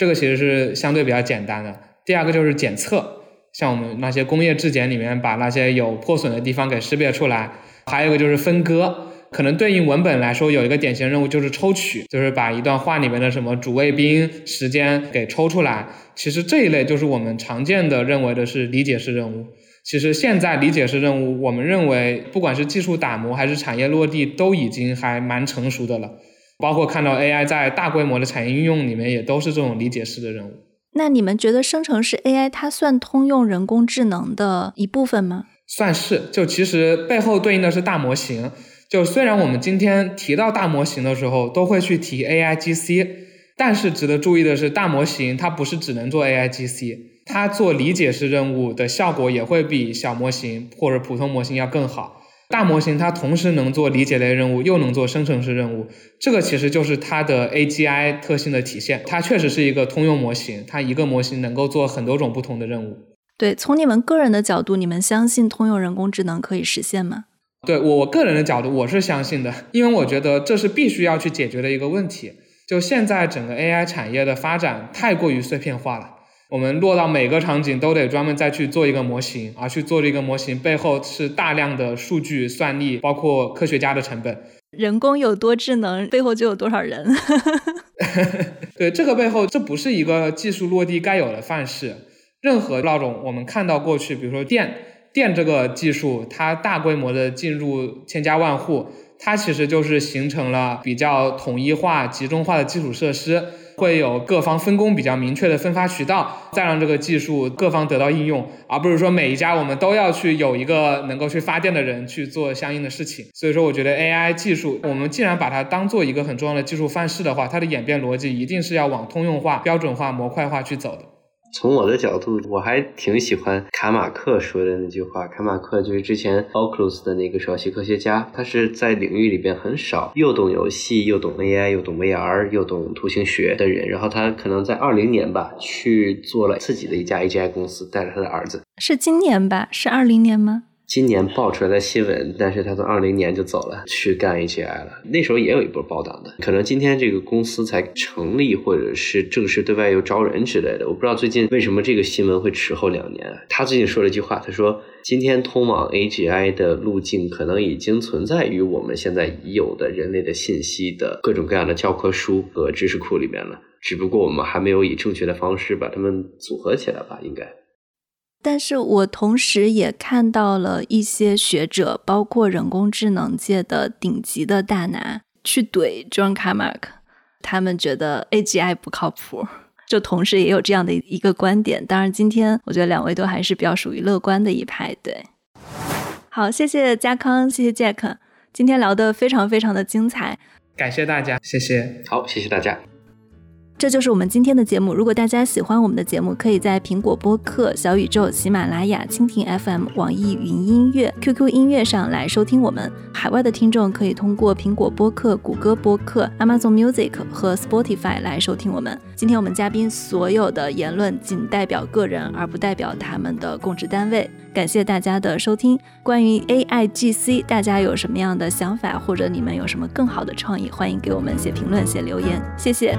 这个其实是相对比较简单的；第二个就是检测。像我们那些工业质检里面，把那些有破损的地方给识别出来。还有一个就是分割，可能对应文本来说，有一个典型任务就是抽取，就是把一段话里面的什么主谓宾、时间给抽出来。其实这一类就是我们常见的认为的是理解式任务。其实现在理解式任务，我们认为不管是技术打磨还是产业落地，都已经还蛮成熟的了。包括看到 AI 在大规模的产业应用里面，也都是这种理解式的任务。那你们觉得生成式 AI 它算通用人工智能的一部分吗？算是，就其实背后对应的是大模型。就虽然我们今天提到大模型的时候都会去提 AIGC，但是值得注意的是，大模型它不是只能做 AIGC，它做理解式任务的效果也会比小模型或者普通模型要更好。大模型它同时能做理解类任务，又能做生成式任务，这个其实就是它的 AGI 特性的体现。它确实是一个通用模型，它一个模型能够做很多种不同的任务。对，从你们个人的角度，你们相信通用人工智能可以实现吗？对我我个人的角度，我是相信的，*laughs* 因为我觉得这是必须要去解决的一个问题。就现在整个 AI 产业的发展太过于碎片化了。我们落到每个场景都得专门再去做一个模型，而去做这个模型背后是大量的数据算力，包括科学家的成本。人工有多智能，背后就有多少人。*laughs* 对，这个背后这不是一个技术落地该有的范式。任何那种我们看到过去，比如说电电这个技术，它大规模的进入千家万户，它其实就是形成了比较统一化、集中化的基础设施。会有各方分工比较明确的分发渠道，再让这个技术各方得到应用，而不是说每一家我们都要去有一个能够去发电的人去做相应的事情。所以说，我觉得 AI 技术，我们既然把它当做一个很重要的技术范式的话，它的演变逻辑一定是要往通用化、标准化、模块化去走的。从我的角度，我还挺喜欢卡马克说的那句话。卡马克就是之前 Oculus 的那个首席科学家，他是在领域里边很少又懂游戏又懂 AI 又懂 VR 又懂图形学的人。然后他可能在二零年吧，去做了自己的一家 AGI 公司，带着他的儿子。是今年吧？是二零年吗？今年爆出来的新闻，但是他从二零年就走了，去干 AGI 了。那时候也有一波报道的，可能今天这个公司才成立，或者是正式对外又招人之类的。我不知道最近为什么这个新闻会迟后两年。他最近说了一句话，他说：“今天通往 AGI 的路径可能已经存在于我们现在已有的人类的信息的各种各样的教科书和知识库里面了，只不过我们还没有以正确的方式把它们组合起来吧，应该。”但是我同时也看到了一些学者，包括人工智能界的顶级的大拿，去怼 John Carmack，他们觉得 AGI 不靠谱，就同时也有这样的一个观点。当然，今天我觉得两位都还是比较属于乐观的一派。对，好，谢谢嘉康，谢谢 Jack，今天聊得非常非常的精彩，感谢大家，谢谢，好，谢谢大家。这就是我们今天的节目。如果大家喜欢我们的节目，可以在苹果播客、小宇宙、喜马拉雅、蜻蜓 FM、网易云音乐、QQ 音乐上来收听我们。海外的听众可以通过苹果播客、谷歌播客、Amazon Music 和 Spotify 来收听我们。今天我们嘉宾所有的言论仅代表个人，而不代表他们的供职单位。感谢大家的收听。关于 AIGC，大家有什么样的想法，或者你们有什么更好的创意，欢迎给我们写评论、写留言。谢谢。